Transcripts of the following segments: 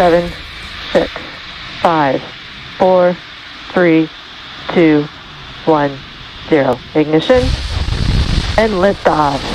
seven, six, five, four, three, two, one, zero. Ignition and liftoff. Let's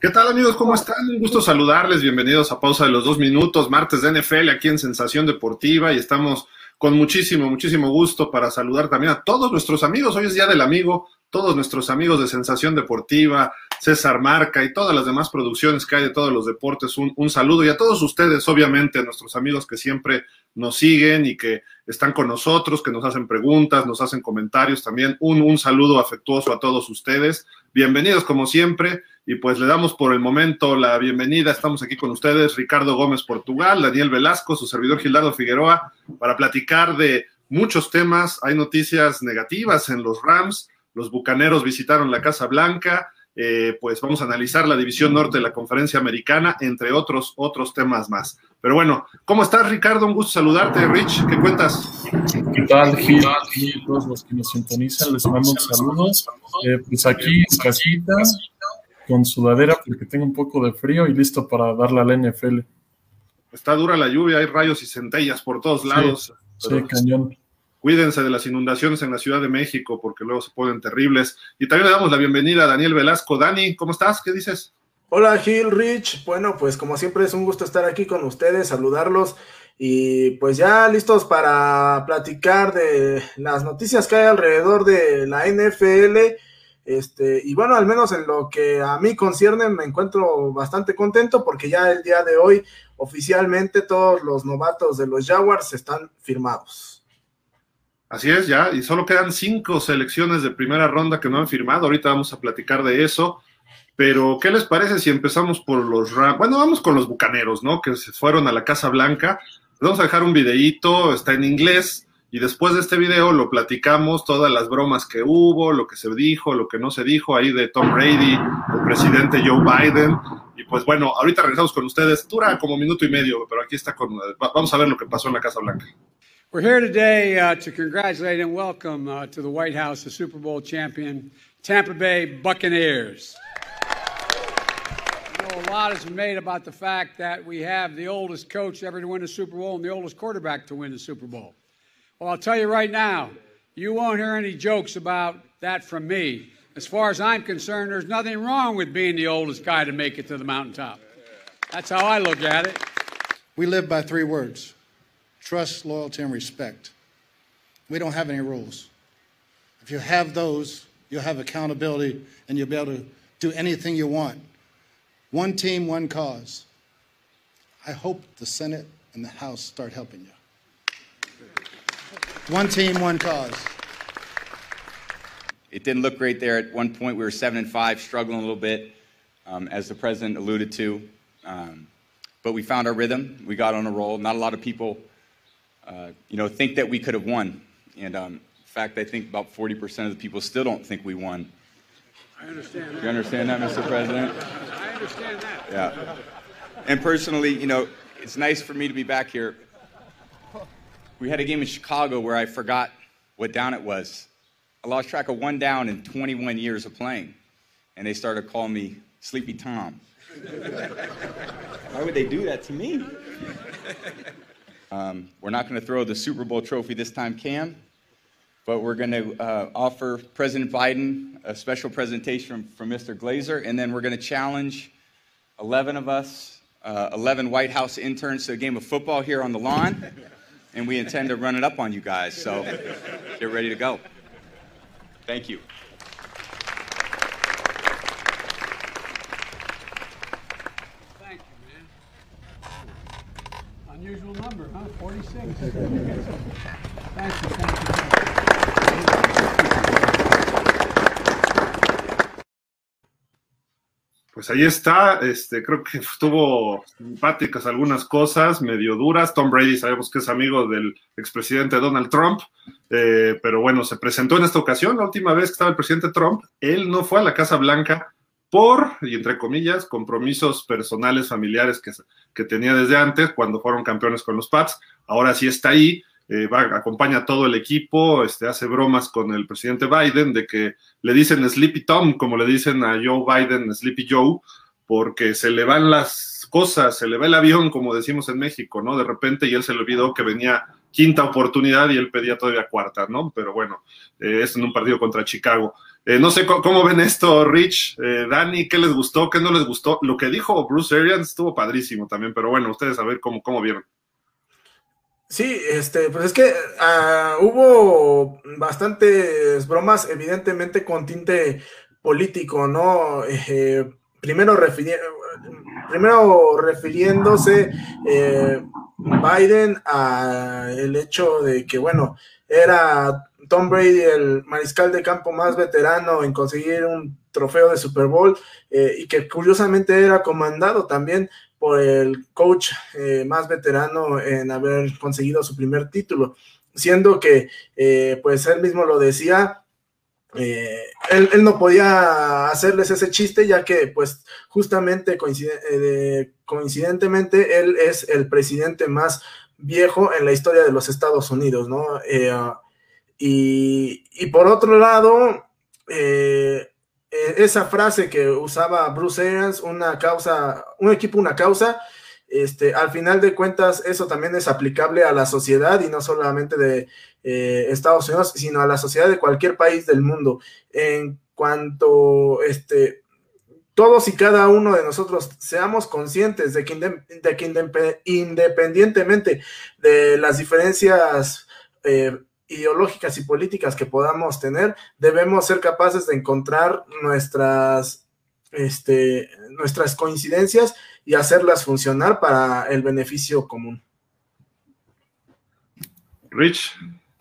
¿Qué tal amigos? ¿Cómo están? Un gusto saludarles. Bienvenidos a Pausa de los Dos Minutos, martes de NFL aquí en Sensación Deportiva y estamos con muchísimo, muchísimo gusto para saludar también a todos nuestros amigos. Hoy es Día del Amigo, todos nuestros amigos de Sensación Deportiva, César Marca y todas las demás producciones que hay de todos los deportes. Un, saludo y a todos ustedes, obviamente, nuestros amigos que siempre nos siguen y que están con nosotros, que nos hacen preguntas, nos hacen comentarios también. Un, un saludo afectuoso a todos ustedes. Bienvenidos como siempre y pues le damos por el momento la bienvenida. Estamos aquí con ustedes, Ricardo Gómez Portugal, Daniel Velasco, su servidor Gildardo Figueroa, para platicar de muchos temas. Hay noticias negativas en los Rams, los Bucaneros visitaron la Casa Blanca, eh, pues vamos a analizar la división norte de la conferencia americana, entre otros, otros temas más. Pero bueno, ¿cómo estás Ricardo? Un gusto saludarte, Rich, ¿qué cuentas? ¿Qué tal, Gil? Y todos los que nos sintonizan, les mando un saludo. Eh, pues aquí en casita, con sudadera porque tengo un poco de frío y listo para darle a la NFL. Está dura la lluvia, hay rayos y centellas por todos lados. Sí, sí cañón. Cuídense de las inundaciones en la Ciudad de México porque luego se ponen terribles. Y también le damos la bienvenida a Daniel Velasco. Dani, ¿cómo estás? ¿Qué dices? Hola Gil, Rich. Bueno, pues como siempre es un gusto estar aquí con ustedes, saludarlos y pues ya listos para platicar de las noticias que hay alrededor de la NFL. Este, y bueno, al menos en lo que a mí concierne, me encuentro bastante contento porque ya el día de hoy oficialmente todos los novatos de los Jaguars están firmados. Así es, ya, y solo quedan cinco selecciones de primera ronda que no han firmado. Ahorita vamos a platicar de eso. Pero, ¿qué les parece si empezamos por los Rams? Bueno, vamos con los bucaneros, ¿no? Que se fueron a la Casa Blanca. Les vamos a dejar un videíto, está en inglés. Y después de este video lo platicamos, todas las bromas que hubo, lo que se dijo, lo que no se dijo ahí de Tom Brady, el presidente Joe Biden. Y pues bueno, ahorita regresamos con ustedes. Dura como minuto y medio, pero aquí está con. Vamos a ver lo que pasó en la Casa Blanca. We're here today uh, to congratulate and welcome uh, to the White House the Super Bowl champion, Tampa Bay Buccaneers. You know, a lot has been made about the fact that we have the oldest coach ever to win a Super Bowl and the oldest quarterback to win the Super Bowl. Well, I'll tell you right now, you won't hear any jokes about that from me. As far as I'm concerned, there's nothing wrong with being the oldest guy to make it to the mountaintop. That's how I look at it. We live by three words trust, loyalty, and respect. We don't have any rules. If you have those, you'll have accountability and you'll be able to do anything you want. One team, one cause. I hope the Senate and the House start helping you. One team, one cause. It didn't look great there. At one point, we were seven and five, struggling a little bit, um, as the president alluded to. Um, but we found our rhythm. We got on a roll. Not a lot of people uh, you know, think that we could have won. And um, in fact, I think about 40% of the people still don't think we won. I understand that. You understand that, Mr. President? I understand that. Yeah. And personally, you know, it's nice for me to be back here. We had a game in Chicago where I forgot what down it was. I lost track of one down in 21 years of playing. And they started calling me Sleepy Tom. Why would they do that to me? Um, we're not going to throw the Super Bowl trophy this time, Cam, but we're going to uh, offer President Biden a special presentation from, from Mr. Glazer, and then we're going to challenge 11 of us, uh, 11 White House interns to a game of football here on the lawn, and we intend to run it up on you guys. So get ready to go. Thank you. Unusual number, huh? 46. thank you, thank you. Thank you. pues ahí está, este, creo que estuvo simpáticas algunas cosas, medio duras. Tom Brady sabemos que es amigo del expresidente Donald Trump, eh, pero bueno, se presentó en esta ocasión, la última vez que estaba el presidente Trump, él no fue a la Casa Blanca por, y entre comillas, compromisos personales, familiares que, que tenía desde antes, cuando fueron campeones con los Pats. Ahora sí está ahí, eh, va, acompaña a todo el equipo, este, hace bromas con el presidente Biden de que le dicen Sleepy Tom, como le dicen a Joe Biden, Sleepy Joe, porque se le van las cosas, se le va el avión, como decimos en México, ¿no? De repente y él se le olvidó que venía quinta oportunidad y él pedía todavía cuarta, ¿no? Pero bueno, eh, es en un partido contra Chicago. Eh, no sé cómo, ven esto, Rich, eh, Dani, ¿qué les gustó, qué no les gustó? Lo que dijo Bruce Arians estuvo padrísimo también, pero bueno, ustedes a ver cómo, cómo vieron. Sí, este, pues es que uh, hubo bastantes bromas, evidentemente con tinte político, ¿no? Eh, primero, primero refiriéndose eh, Biden a el hecho de que, bueno, era Tom Brady el mariscal de campo más veterano en conseguir un trofeo de Super Bowl eh, y que curiosamente era comandado también por el coach eh, más veterano en haber conseguido su primer título, siendo que, eh, pues él mismo lo decía, eh, él, no podía hacerles ese chiste, ya que, pues, justamente coincidentemente, él es el presidente más viejo en la historia de los Estados Unidos, ¿no? y, y, por otro lado, eh, esa frase que usaba Bruce Arians, una causa, un equipo, una causa, este, al final de cuentas, eso también es aplicable a la sociedad y no solamente de eh, Estados Unidos, sino a la sociedad de cualquier país del mundo. En cuanto este, todos y cada uno de nosotros seamos conscientes de que, de que independientemente de las diferencias eh, ideológicas y políticas que podamos tener, debemos ser capaces de encontrar nuestras, este, nuestras coincidencias y hacerlas funcionar para el beneficio común. Rich.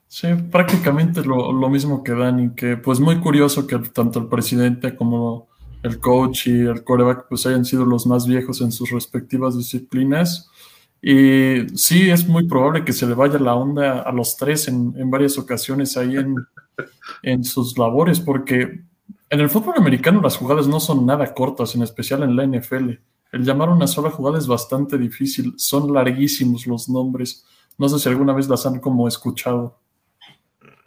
Sí, prácticamente lo, lo, mismo que Dani, que pues muy curioso que tanto el presidente como el coach y el coreback pues hayan sido los más viejos en sus respectivas disciplinas y sí, es muy probable que se le vaya la onda a los tres en, en varias ocasiones ahí en, en, sus labores, porque en el fútbol americano las jugadas no son nada cortas, en especial en la NFL. El llamar una sola jugada es bastante difícil, son larguísimos los nombres. No sé si alguna vez las han como escuchado.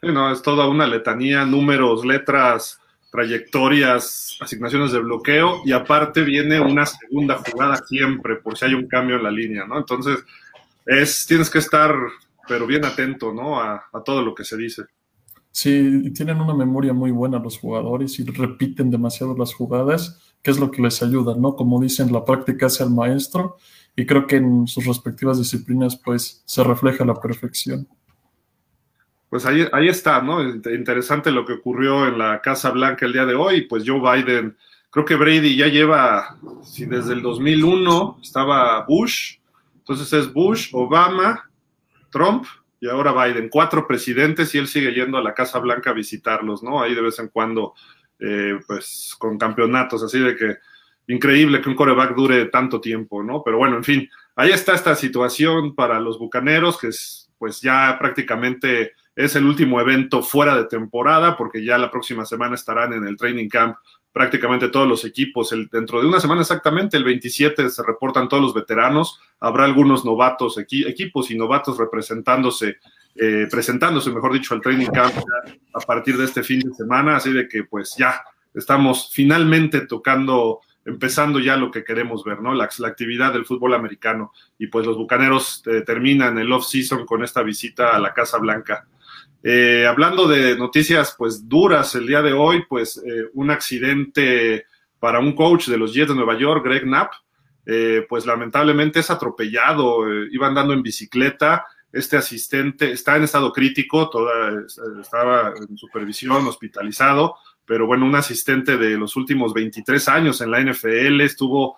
no, es toda una letanía, números, letras, trayectorias, asignaciones de bloqueo y aparte viene una segunda jugada siempre por si hay un cambio en la línea, ¿no? Entonces, es, tienes que estar, pero bien atento, ¿no? A, todo lo que se dice. Sí, tienen una memoria muy buena los jugadores y repiten demasiado las jugadas, que es lo que les ayuda, ¿no? Como dicen, la práctica hace al maestro y creo que en sus respectivas disciplinas, pues, se refleja la perfección pues ahí, ahí está, ¿no? Interesante lo que ocurrió en la Casa Blanca el día de hoy, pues Joe Biden, creo que Brady ya lleva, si desde el 2001 estaba Bush, entonces es Bush, Obama, Trump y ahora Biden, cuatro presidentes y él sigue yendo a la Casa Blanca a visitarlos, ¿no? Ahí de vez en cuando, eh, pues con campeonatos, así de que increíble que un coreback dure tanto tiempo, ¿no? Pero bueno, en fin, ahí está esta situación para los Bucaneros, que es pues ya prácticamente es el último evento fuera de temporada porque ya la próxima semana estarán en el training camp prácticamente todos los equipos. El, dentro de una semana exactamente, el 27, se reportan todos los veteranos. Habrá algunos novatos, equipos y novatos representándose, eh, presentándose, mejor dicho, al training camp a partir de este fin de semana. Así de que pues ya estamos finalmente tocando, empezando ya lo que queremos ver, ¿no? La, actividad del fútbol americano. Y pues los Bucaneros eh, terminan el off-season con esta visita a la Casa Blanca. Eh, hablando de noticias pues duras el día de hoy, pues eh, un accidente para un coach de los Jets de Nueva York, Greg Knapp, eh, pues lamentablemente es atropellado, iba andando en bicicleta, este asistente está en estado crítico, toda, estaba en supervisión, hospitalizado, pero bueno, un asistente de los últimos 23 años en la NFL, estuvo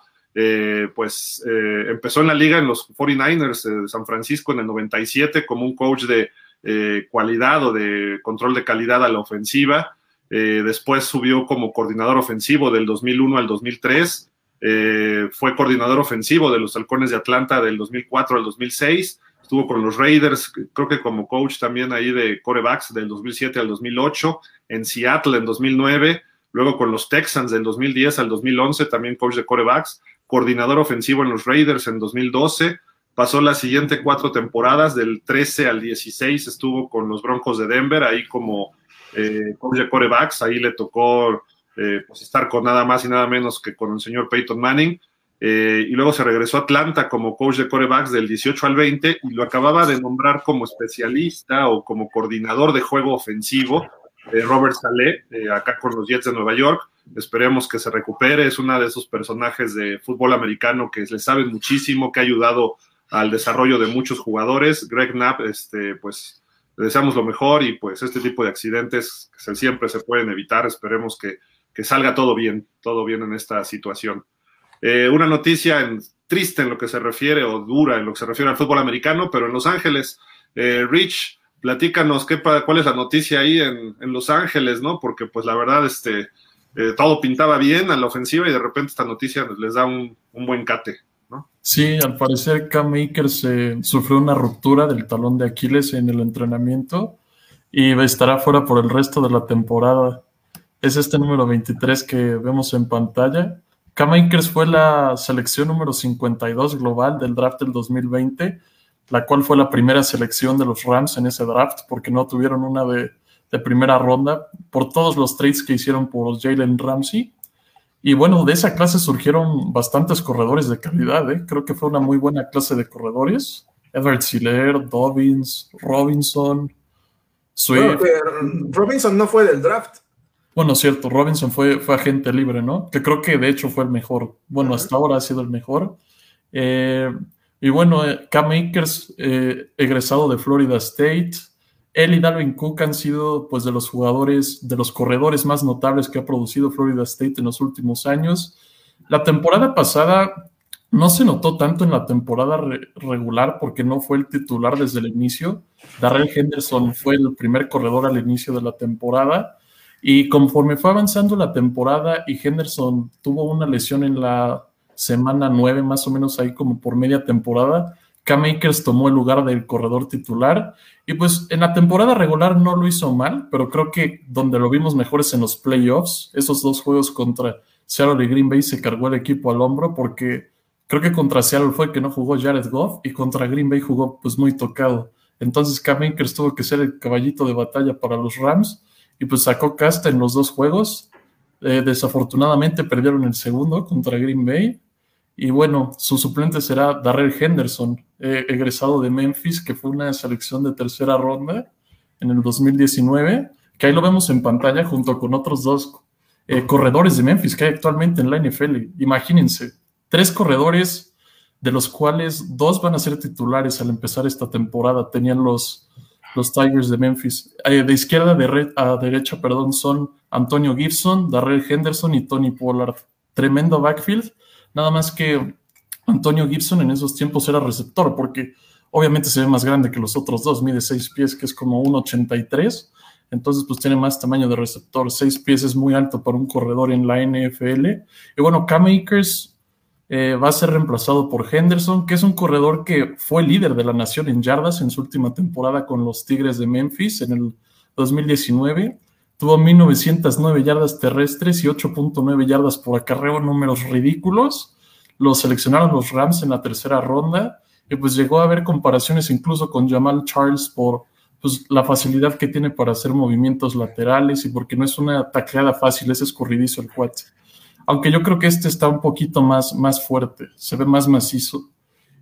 pues empezó en la liga en los 49ers de San Francisco en el 97 como un coach de eh, cualidad o de control de calidad a la ofensiva. Eh, después subió como coordinador ofensivo del 2001 al 2003. eh, fue coordinador ofensivo de los Halcones de Atlanta del 2004 al 2006, estuvo con los Raiders, creo que como coach también ahí de corebacks del 2007 al 2008, en Seattle en 2009, luego con los Texans del 2010 al 2011, también coach de corebacks, coordinador ofensivo en los Raiders en 2012, pasó las siguientes cuatro temporadas, del 13 al 16 estuvo con los Broncos de Denver, ahí como eh, coach de corebacks, ahí le tocó eh, pues estar con nada más y nada menos que con el señor Peyton Manning. Eh, y luego se regresó a Atlanta como coach de corebacks del 18 al 20 y lo acababa de nombrar como especialista o como coordinador de juego ofensivo Robert Saleh, eh, acá con los Jets de Nueva York. Esperemos que se recupere, es uno de esos personajes de fútbol americano que le saben muchísimo, que ha ayudado al desarrollo de muchos jugadores. Greg Knapp, este, pues le deseamos lo mejor y pues este tipo de accidentes siempre se pueden evitar. Esperemos que que salga todo bien, todo bien en esta situación. Eh, una noticia triste en lo que se refiere, o dura en lo que se refiere al fútbol americano, pero en Los Ángeles, eh, Rich, platícanos qué, cuál es la noticia ahí en, Los Ángeles, ¿no? Porque pues la verdad, este, eh, todo pintaba bien a la ofensiva y de repente esta noticia les da un, buen cate, ¿no? Sí, al parecer Cam Akers sufrió una ruptura del talón de Aquiles en el entrenamiento y estará fuera por el resto de la temporada es este número 23 que vemos en pantalla. Cam Akers fue la selección número 52 global del draft del 2020, la cual fue la primera selección de los Rams en ese draft porque no tuvieron una de, primera ronda por todos los trades que hicieron por Jalen Ramsey. Y bueno, de esa clase surgieron bastantes corredores de calidad. ¿eh? Creo que fue una muy buena clase de corredores. Everett Siller, Dobbins, Robinson, Swift. Robinson no fue del draft. Bueno, cierto, Robinson fue, fue agente libre, ¿no? Que creo que de hecho fue el mejor. Bueno, hasta ahora ha sido el mejor. Eh, y bueno, eh, Cam Akers, eh, egresado de Florida State. Él y Dalvin Cook han sido pues de los jugadores, de los corredores más notables que ha producido Florida State en los últimos años. La temporada pasada no se notó tanto en la temporada regular porque no fue el titular desde el inicio. Darrell Henderson fue el primer corredor al inicio de la temporada y conforme fue avanzando la temporada y Henderson tuvo una lesión en la semana 9, más o menos ahí como por media temporada, Cam Akers tomó el lugar del corredor titular. Y pues en la temporada regular no lo hizo mal, pero creo que donde lo vimos mejor es en los playoffs. Esos dos juegos contra Seattle y Green Bay se cargó el equipo al hombro porque creo que contra Seattle fue que no jugó Jared Goff y contra Green Bay jugó pues muy tocado. Entonces Cam Akers tuvo que ser el caballito de batalla para los Rams y pues sacó casta en los dos juegos. Eh, desafortunadamente perdieron el segundo contra Green Bay. Y bueno, su suplente será Darrell Henderson, eh, egresado de Memphis, que fue una selección de tercera ronda en el 2019, que ahí lo vemos en pantalla junto con otros dos eh, corredores de Memphis que hay actualmente en la NFL. Imagínense, tres corredores de los cuales dos van a ser titulares al empezar esta temporada. Tenían los, los Tigers de Memphis. Eh, de izquierda de a derecha, perdón, son Antonio Gibson, Darrell Henderson y Tony Pollard. Tremendo backfield. Nada más que Antonio Gibson en esos tiempos era receptor, porque obviamente se ve más grande que los otros dos, mide 6 pies, que es como 1,83. Entonces, pues tiene más tamaño de receptor. 6 pies es muy alto para un corredor en la NFL. Y bueno, Cam Akers eh, va a ser reemplazado por Henderson, que es un corredor que fue líder de la nación en yardas en su última temporada con los Tigres de Memphis en el 2019. Tuvo 1909 yardas terrestres y 8.9 yardas por acarreo, números ridículos. Lo seleccionaron los Rams en la tercera ronda y pues llegó a haber comparaciones incluso con Jamal Charles por pues, la facilidad que tiene para hacer movimientos laterales y porque no es una tacleada fácil, es escurridizo el cuate. Aunque yo creo que este está un poquito más, más fuerte, se ve más macizo.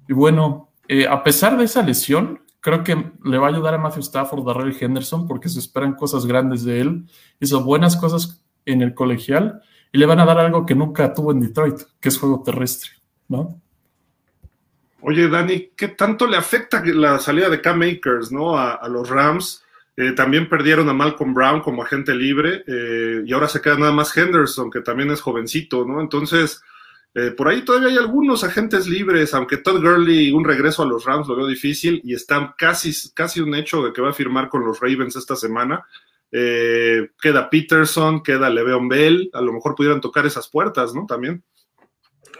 Y bueno, eh, a pesar de esa lesión, creo que le va a ayudar a Matthew Stafford, Ray Henderson, porque se esperan cosas grandes de él. Hizo buenas cosas en el colegial y le van a dar algo que nunca tuvo en Detroit, que es juego terrestre, ¿no? Oye, Dani, ¿qué tanto le afecta la salida de Cam Akers, ¿no? a los Rams eh, también perdieron a Malcolm Brown como agente libre eh, y ahora se queda nada más Henderson, que también es jovencito, ¿no? Entonces, eh, por ahí todavía hay algunos agentes libres, aunque Todd Gurley, un regreso a los Rams lo veo difícil y está casi, casi un hecho de que va a firmar con los Ravens esta semana. queda Peterson, queda Le'Veon Bell, a lo mejor pudieran tocar esas puertas, ¿no? También.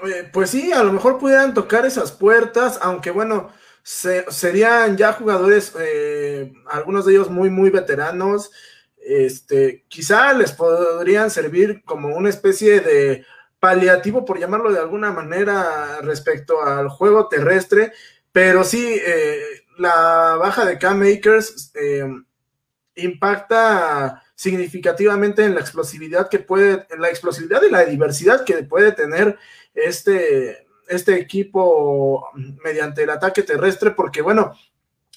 Eh, pues sí, a lo mejor pudieran tocar esas puertas, aunque bueno, serían ya jugadores, eh, algunos de ellos muy, muy veteranos. Este, quizá les podrían servir como una especie de paliativo, por llamarlo de alguna manera, respecto al juego terrestre, pero sí, eh, la baja de Cam Makers impacta significativamente en la explosividad que puede, en la explosividad y la diversidad que puede tener este, este equipo mediante el ataque terrestre, porque bueno,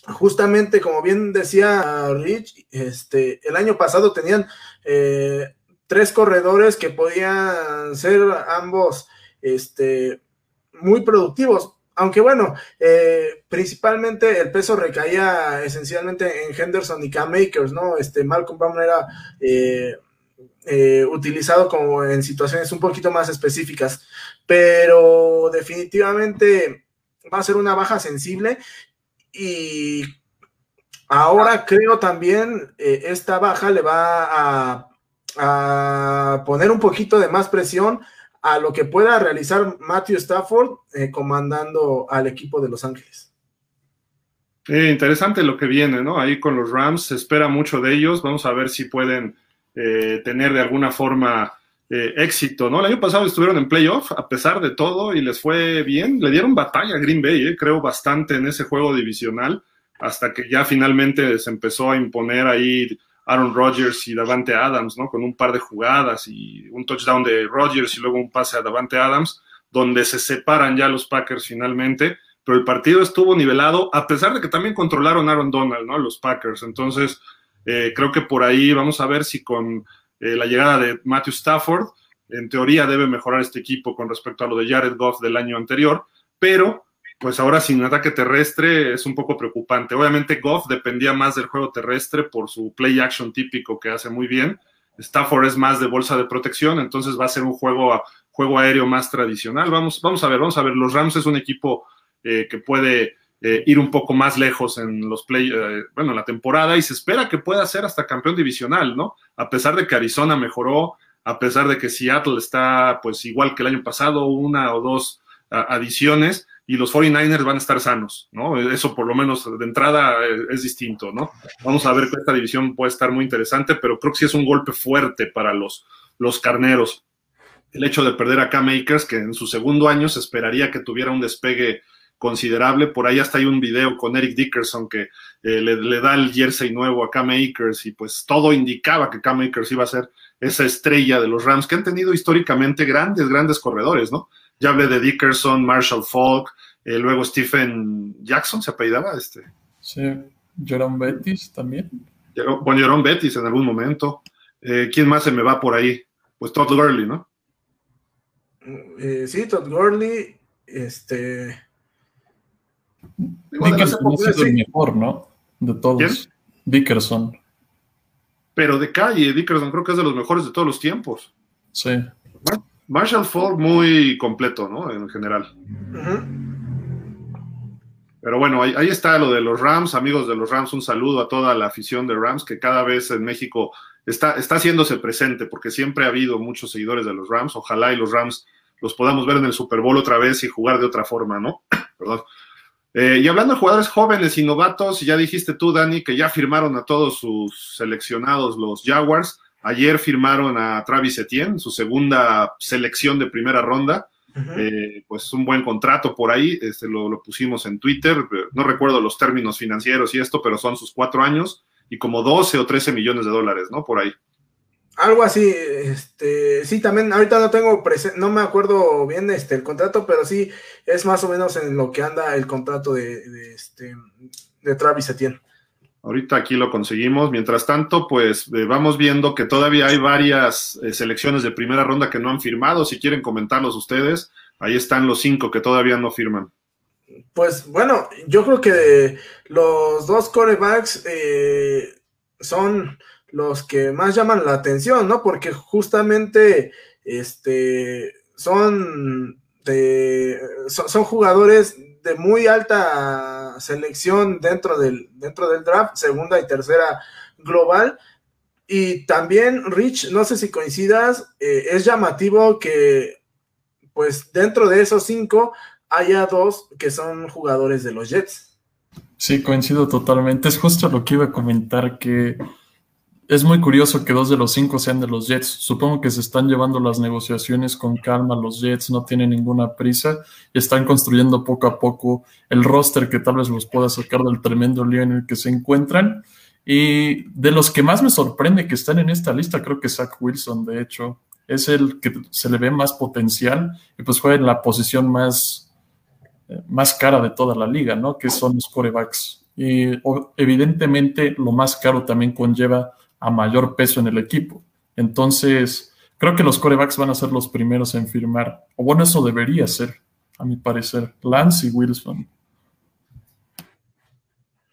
justamente como bien decía Rich, este, el año pasado tenían eh, tres corredores que podían ser ambos este, muy productivos. Aunque bueno, eh, principalmente el peso recaía esencialmente en Henderson y Cam Makers, ¿no? Este Malcolm Brown era eh, utilizado como en situaciones un poquito más específicas, pero definitivamente va a ser una baja sensible y ahora creo también esta baja le va a, a poner un poquito de más presión a lo que pueda realizar Matthew Stafford eh, comandando al equipo de Los Ángeles. interesante lo que viene, ¿no? Ahí con los Rams se espera mucho de ellos. Vamos a ver si pueden eh, tener de alguna forma eh, éxito, ¿no? El año pasado estuvieron en playoff a pesar de todo y les fue bien. Le dieron batalla a Green Bay, creo bastante en ese juego divisional hasta que ya finalmente se empezó a imponer ahí Aaron Rodgers y Davante Adams, ¿no? Con un par de jugadas y un touchdown de Rodgers y luego un pase a Davante Adams, donde se separan ya los Packers finalmente, pero el partido estuvo nivelado, a pesar de que también controlaron Aaron Donald, ¿no? Los Packers. Entonces, eh, creo que por ahí vamos a ver si con eh, la llegada de Matthew Stafford, en teoría debe mejorar este equipo con respecto a lo de Jared Goff del año anterior, pero pues ahora sin ataque terrestre es un poco preocupante. Obviamente Goff dependía más del juego terrestre por su play action típico que hace muy bien. Stafford es más de bolsa de protección, entonces va a ser un juego, juego aéreo más tradicional. Vamos, vamos a ver, vamos a ver. Los Rams es un equipo eh, que puede eh, ir un poco más lejos en los play, eh, bueno, en la temporada y se espera que pueda ser hasta campeón divisional, ¿no? A pesar de que Arizona mejoró, a pesar de que Seattle está pues igual que el año pasado, una o dos adiciones y los 49ers van a estar sanos, ¿no? Eso por lo menos de entrada eh, es, distinto, ¿no? Vamos a ver que esta división puede estar muy interesante, pero creo que sí es un golpe fuerte para los, los carneros. El hecho de perder a K-Makers, que en su segundo año se esperaría que tuviera un despegue considerable. Por ahí hasta hay un video con Eric Dickerson que eh, le, da el jersey nuevo a K-Makers y pues todo indicaba que K-Makers iba a ser esa estrella de los Rams, que han tenido históricamente grandes, grandes corredores, ¿no? Ya hablé de Dickerson, Marshall Falk, eh, luego Stephen Jackson se apellidaba este. Sí, Jerome Bettis también. Bueno, Jerome Bettis en algún momento. Eh, ¿Quién más se me va por ahí? Pues Todd Gurley, ¿no? Eh, sí, Todd Gurley, este. Dickerson ha sido el mejor, ¿no? De todos. Dickerson. Pero de calle, Dickerson creo que es de los mejores de todos los tiempos. Sí. Marshall Falk muy completo, ¿no? En general. Pero bueno, ahí, está lo de los Rams, amigos de los Rams, un saludo a toda la afición de Rams que cada vez en México está, está haciéndose presente porque siempre ha habido muchos seguidores de los Rams. Ojalá y los Rams los podamos ver en el Super Bowl otra vez y jugar de otra forma, ¿no? Perdón. Eh, y hablando de jugadores jóvenes y novatos, ya dijiste tú, Dani, que ya firmaron a todos sus seleccionados los Jaguars. Ayer firmaron a Travis Etienne, su segunda selección de primera ronda. Eh, pues un buen contrato por ahí, este, lo, pusimos en Twitter, no recuerdo los términos financieros y esto, pero son sus cuatro años y como 12 o 13 millones de dólares, ¿no? Por ahí. Algo así, este, sí, también, ahorita no tengo, no me acuerdo bien este, el contrato, pero sí es más o menos en lo que anda el contrato de, de, este, de Travis Etienne. Ahorita aquí lo conseguimos. Mientras tanto, pues eh, vamos viendo que todavía hay varias eh, selecciones de primera ronda que no han firmado. Si quieren comentarlos ustedes, ahí están los cinco que todavía no firman. Pues bueno, yo creo que los dos corebacks eh, son los que más llaman la atención, ¿no? Porque justamente este, son, de, son jugadores de muy alta selección dentro del, dentro del draft, segunda y tercera global. Y también, Rich, no sé si coincidas, eh, es llamativo que pues dentro de esos cinco haya dos que son jugadores de los Jets. Sí, coincido totalmente. Es justo lo que iba a comentar, que es muy curioso que dos de los cinco sean de los Jets. Supongo que se están llevando las negociaciones con calma. Los Jets no tienen ninguna prisa y están construyendo poco a poco el roster que tal vez los pueda sacar del tremendo lío en el que se encuentran. Y de los que más me sorprende que están en esta lista, creo que Zach Wilson, de hecho, es el que se le ve más potencial y pues fue en la posición más, más cara de toda la liga, ¿no? Que son los corebacks. Y evidentemente lo más caro también conlleva a mayor peso en el equipo. Entonces, creo que los corebacks van a ser los primeros en firmar. O bueno, eso debería ser, a mi parecer, Lance y Wilson.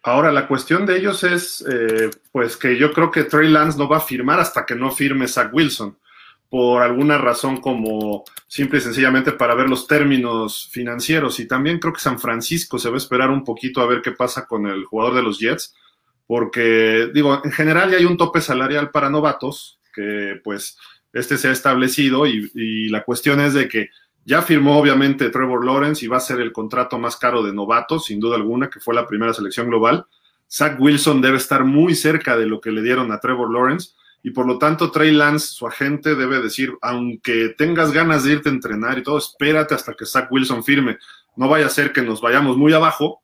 Ahora, la cuestión de ellos es, eh, pues que yo creo que Trey Lance no va a firmar hasta que no firme Zach Wilson, por alguna razón como simple y sencillamente para ver los términos financieros. Y también creo que San Francisco se va a esperar un poquito a ver qué pasa con el jugador de los Jets, porque digo, en general ya hay un tope salarial para novatos, que pues este se ha establecido y, la cuestión es de que ya firmó obviamente Trevor Lawrence y va a ser el contrato más caro de novatos, sin duda alguna, que fue la primera selección global. Zach Wilson debe estar muy cerca de lo que le dieron a Trevor Lawrence y por lo tanto Trey Lance, su agente, debe decir, aunque tengas ganas de irte a entrenar y todo, espérate hasta que Zach Wilson firme. No vaya a ser que nos vayamos muy abajo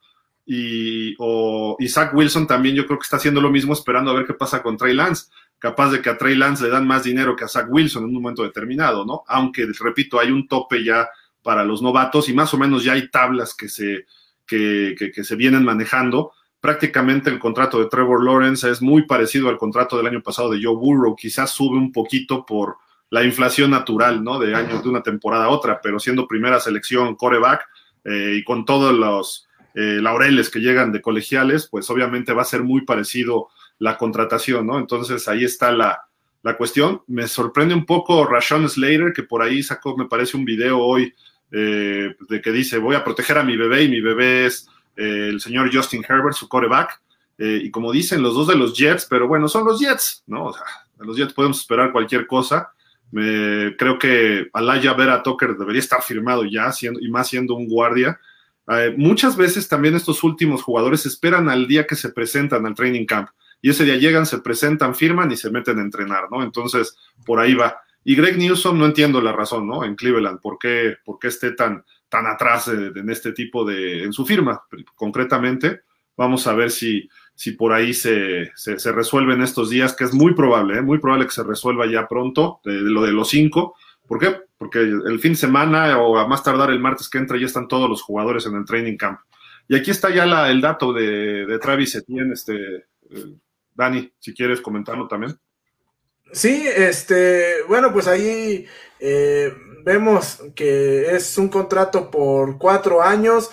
y, o, Zach Wilson también yo creo que está haciendo lo mismo esperando a ver qué pasa con Trey Lance. Capaz de que a Trey Lance le dan más dinero que a Zach Wilson en un momento determinado, ¿no? Aunque, repito, hay un tope ya para los novatos y más o menos ya hay tablas que se, que, que, se vienen manejando. Prácticamente el contrato de Trevor Lawrence es muy parecido al contrato del año pasado de Joe Burrow. Quizás sube un poquito por la inflación natural, ¿no? De años de una temporada a otra, pero siendo primera selección coreback eh, y con todos los eh, laureles que llegan de colegiales, pues obviamente va a ser muy parecido la contratación, ¿no? Entonces ahí está la, cuestión. Me sorprende un poco Rashon Slater, que por ahí sacó, me parece, un video hoy eh, de que dice, voy a proteger a mi bebé y mi bebé es eh, el señor Justin Herbert, su coreback. y como dicen los dos de los Jets, pero bueno, son los Jets, ¿no? O sea, de los Jets podemos esperar cualquier cosa. creo que Alaya Vera Tucker debería estar firmado ya, siendo, y más siendo un guardia. Eh, muchas veces también estos últimos jugadores esperan al día que se presentan al training camp y ese día llegan, se presentan, firman y se meten a entrenar, ¿no? Entonces, por ahí va. Y Greg Newsom, no entiendo la razón, ¿no? En Cleveland, ¿por qué, por qué esté tan, tan atrás en este tipo de, en su firma, concretamente? Vamos a ver si, si por ahí se, se, resuelve en estos días, que es muy probable, ¿eh? muy probable que se resuelva ya pronto, de lo de los cinco, ¿Por qué? Porque el fin de semana o a más tardar el martes que entra ya están todos los jugadores en el training camp. Y aquí está ya el dato de, Travis Etienne, este, eh, Dani, si quieres comentarlo también. Sí, este, bueno, pues ahí eh, vemos que es un contrato por cuatro años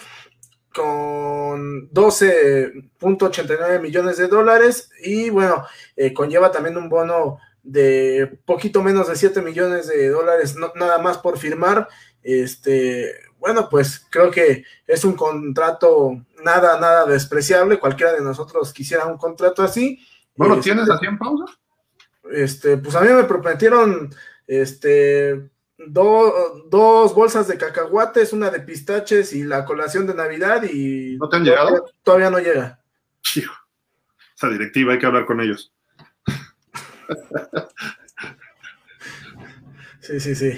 con 12.89 millones de dólares y bueno, eh, conlleva también un bono de poquito menos de 7 millones de dólares, nada más por firmar. Este, bueno, pues creo que es un contrato nada, nada despreciable. Cualquiera de nosotros quisiera un contrato así. ¿No lo tienes así en pausa? Este, pues a mí me prometieron este dos bolsas de cacahuates, una de pistaches y la colación de Navidad y ¿No te han llegado? Todavía no llega. Hijo, esa directiva hay que hablar con ellos. Sí, sí, sí.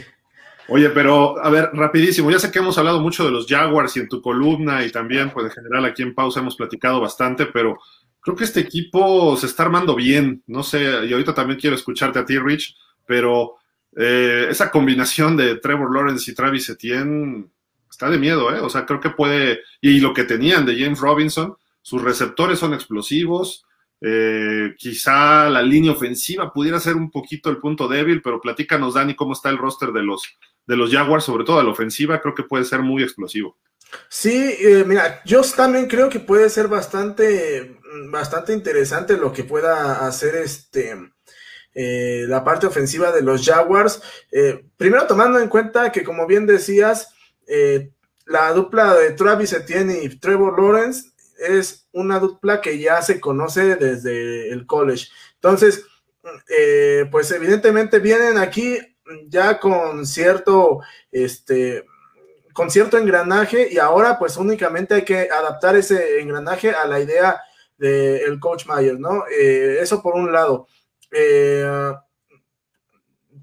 Oye, pero a ver, rapidísimo, ya sé que hemos hablado mucho de los Jaguars y en tu columna y también, pues en general aquí en pausa hemos platicado bastante, pero creo que este equipo se está armando bien, no sé, y ahorita también quiero escucharte a ti, Rich, pero eh, esa combinación de Trevor Lawrence y Travis Etienne está de miedo, ¿eh? O sea, creo que puede, y lo que tenían de James Robinson, sus receptores son explosivos, eh, quizá la línea ofensiva pudiera ser un poquito el punto débil, pero platícanos, Dani, cómo está el roster de los, de los Jaguars, sobre todo la ofensiva, creo que puede ser muy explosivo. Sí, eh, mira, yo también creo que puede ser bastante, bastante interesante lo que pueda hacer este eh, la parte ofensiva de los Jaguars. primero tomando en cuenta que, como bien decías, la dupla de Travis Etienne y Trevor Lawrence es una dupla que ya se conoce desde el college. Entonces, eh, pues evidentemente vienen aquí ya con cierto, este, con cierto engranaje y ahora pues únicamente hay que adaptar ese engranaje a la idea del coach Mayer, ¿no? Eh, eso por un lado. Eh,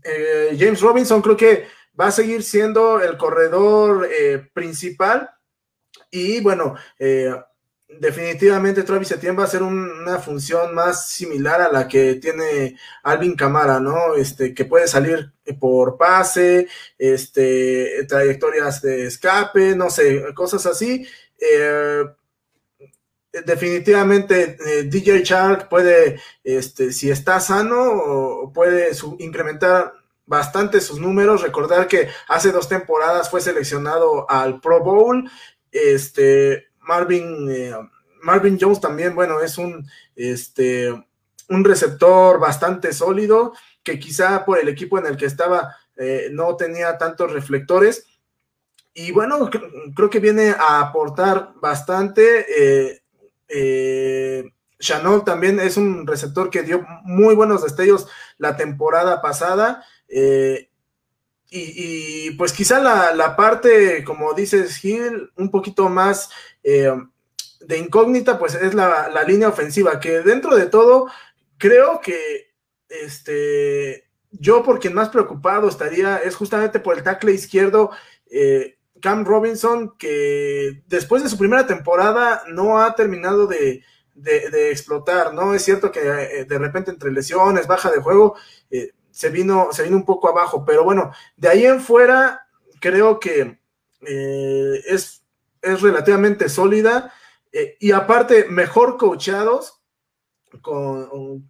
eh, James Robinson creo que va a seguir siendo el corredor principal y bueno, definitivamente Travis Etienne va a ser una función más similar a la que tiene Alvin Camara, ¿no? Este, que puede salir por pase, este, trayectorias de escape, no sé, cosas así. Eh, definitivamente eh, DJ Shark puede, este, si está sano, puede incrementar bastante sus números. Recordar que hace dos temporadas fue seleccionado al Pro Bowl. Este, Marvin, eh, Marvin Jones también, bueno, es un, este, un receptor bastante sólido, que quizá por el equipo en el que estaba eh, no tenía tantos reflectores. Y bueno, creo que viene a aportar bastante. Eh, eh también es un receptor que dio muy buenos destellos la temporada pasada. Y, pues quizá la, parte, como dices, Gil, un poquito más de incógnita, pues es la, línea ofensiva, que dentro de todo, creo que este, yo por quien más preocupado estaría es justamente por el tackle izquierdo. Eh, Cam Robinson, que después de su primera temporada no ha terminado de, explotar, ¿no? Es cierto que eh, de repente entre lesiones, baja de juego, eh, se, vino, se vino un poco abajo, pero bueno, de ahí en fuera creo que es, es relativamente sólida eh, y aparte, mejor coachados con,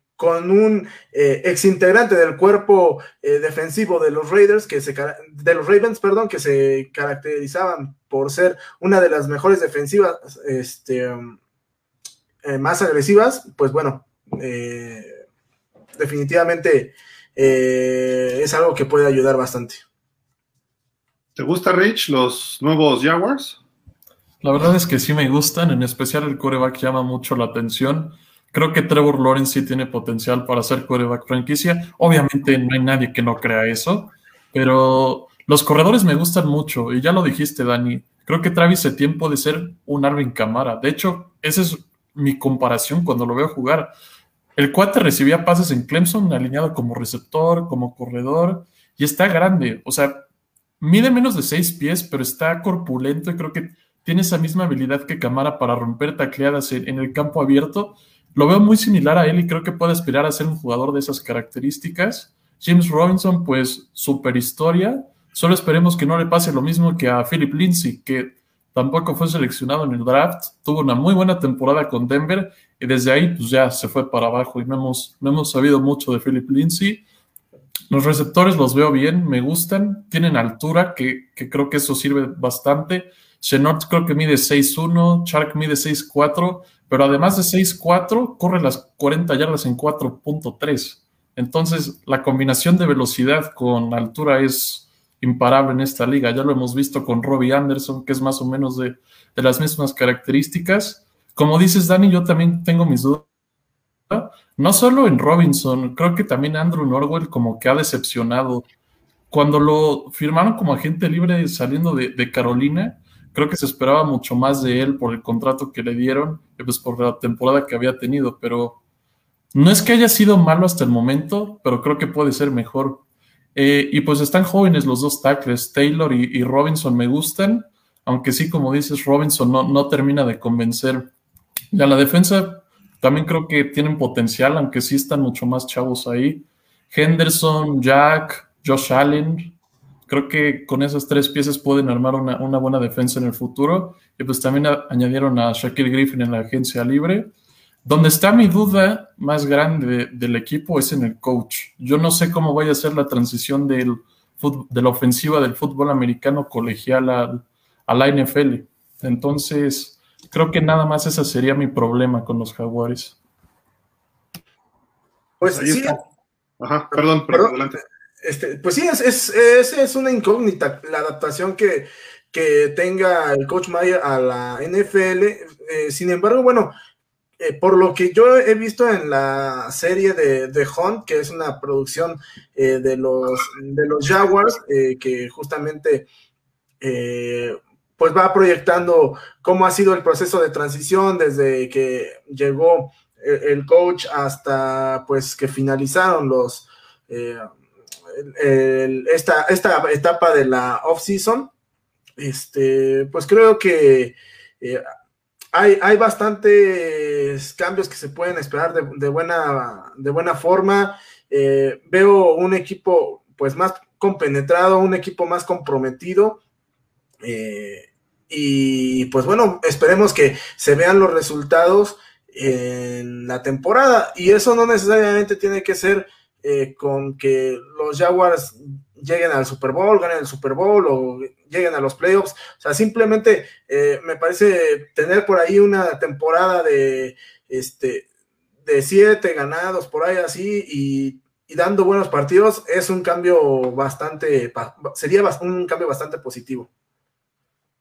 un eh, exintegrante del cuerpo eh, defensivo de los Raiders, que se, de los Ravens, perdón, que se caracterizaban por ser una de las mejores defensivas este, más agresivas, pues bueno, definitivamente es algo que puede ayudar bastante. ¿Te gusta, Rich, los nuevos Jaguars? La verdad es que sí me gustan, en especial el coreback llama mucho la atención. Creo que Trevor Lawrence sí tiene potencial para ser coreback franquicia. Obviamente no hay nadie que no crea eso, pero los corredores me gustan mucho y ya lo dijiste, Dani. Creo que Travis Etienne puede ser un Arvin Camara. De hecho, esa es mi comparación cuando lo veo jugar. El cuate recibía pases en Clemson alineado como receptor, como corredor y está grande. O sea, mide menos de seis pies, pero está corpulento y creo que tiene esa misma habilidad que Camara para romper tacleadas en, el campo abierto. Lo veo muy similar a él y creo que puede aspirar a ser un jugador de esas características. James Robinson, pues super historia. Solo esperemos que no le pase lo mismo que a Philip Lindsay, que tampoco fue seleccionado en el draft. Tuvo una muy buena temporada con Denver y desde ahí pues ya se fue para abajo y no hemos, no hemos sabido mucho de Philip Lindsay. Los receptores los veo bien, me gustan, tienen altura, que, que creo que eso sirve bastante. Chenot creo que mide 6'1, Shark mide 6'4, pero además de 6'4, corre las 40 yardas en 4.3. Entonces, la combinación de velocidad con altura es imparable en esta liga. Ya lo hemos visto con Robbie Anderson, que es más o menos de, de las mismas características. Como dices, Dani, yo también tengo mis dudas. No solo en Robinson, creo que también Andrew Norwell como que ha decepcionado. Cuando lo firmaron como agente libre saliendo de, de Carolina, creo que se esperaba mucho más de él por el contrato que le dieron pues por la temporada que había tenido, pero no es que haya sido malo hasta el momento, pero creo que puede ser mejor. Eh, y pues están jóvenes los dos tackles, Taylor y, Robinson me gustan, aunque sí, como dices, Robinson no, no termina de convencer. Y a la defensa también creo que tienen potencial, aunque sí están mucho más chavos ahí. Henderson, Jack, Josh Allen, creo que con esas tres piezas pueden armar una, buena defensa en el futuro. Y pues también añadieron a Shaquille Griffin en la agencia libre. Donde está mi duda más grande del equipo es en el coach. Yo no sé cómo vaya a ser la transición del, de la ofensiva del fútbol americano colegial a la NFL. Entonces, creo que nada más ese sería mi problema con los Jaguares. Pues sí. Ajá, perdón, perdón, adelante. Este, pues sí, es, es, es, una incógnita la adaptación que, que tenga el coach Mayer a la NFL. Eh, sin embargo, bueno, eh, por lo que yo he visto en la serie de, de Hunt, que es una producción eh, de, los, de los Jaguars, eh, que justamente pues va proyectando cómo ha sido el proceso de transición desde que llegó el, coach hasta pues que finalizaron los esta, esta etapa de la off-season. Este, pues creo que hay, bastantes cambios que se pueden esperar de, buena, de buena forma. Eh, veo un equipo pues más compenetrado, un equipo más comprometido. Eh, y pues bueno, esperemos que se vean los resultados en la temporada. Y eso no necesariamente tiene que ser eh, con que los Jaguars lleguen al Super Bowl, ganen el Super Bowl o lleguen a los playoffs. O sea, simplemente eh, me parece tener por ahí una temporada de, este, de siete ganados, por ahí así, y, dando buenos partidos, es un cambio bastante, sería un cambio bastante positivo.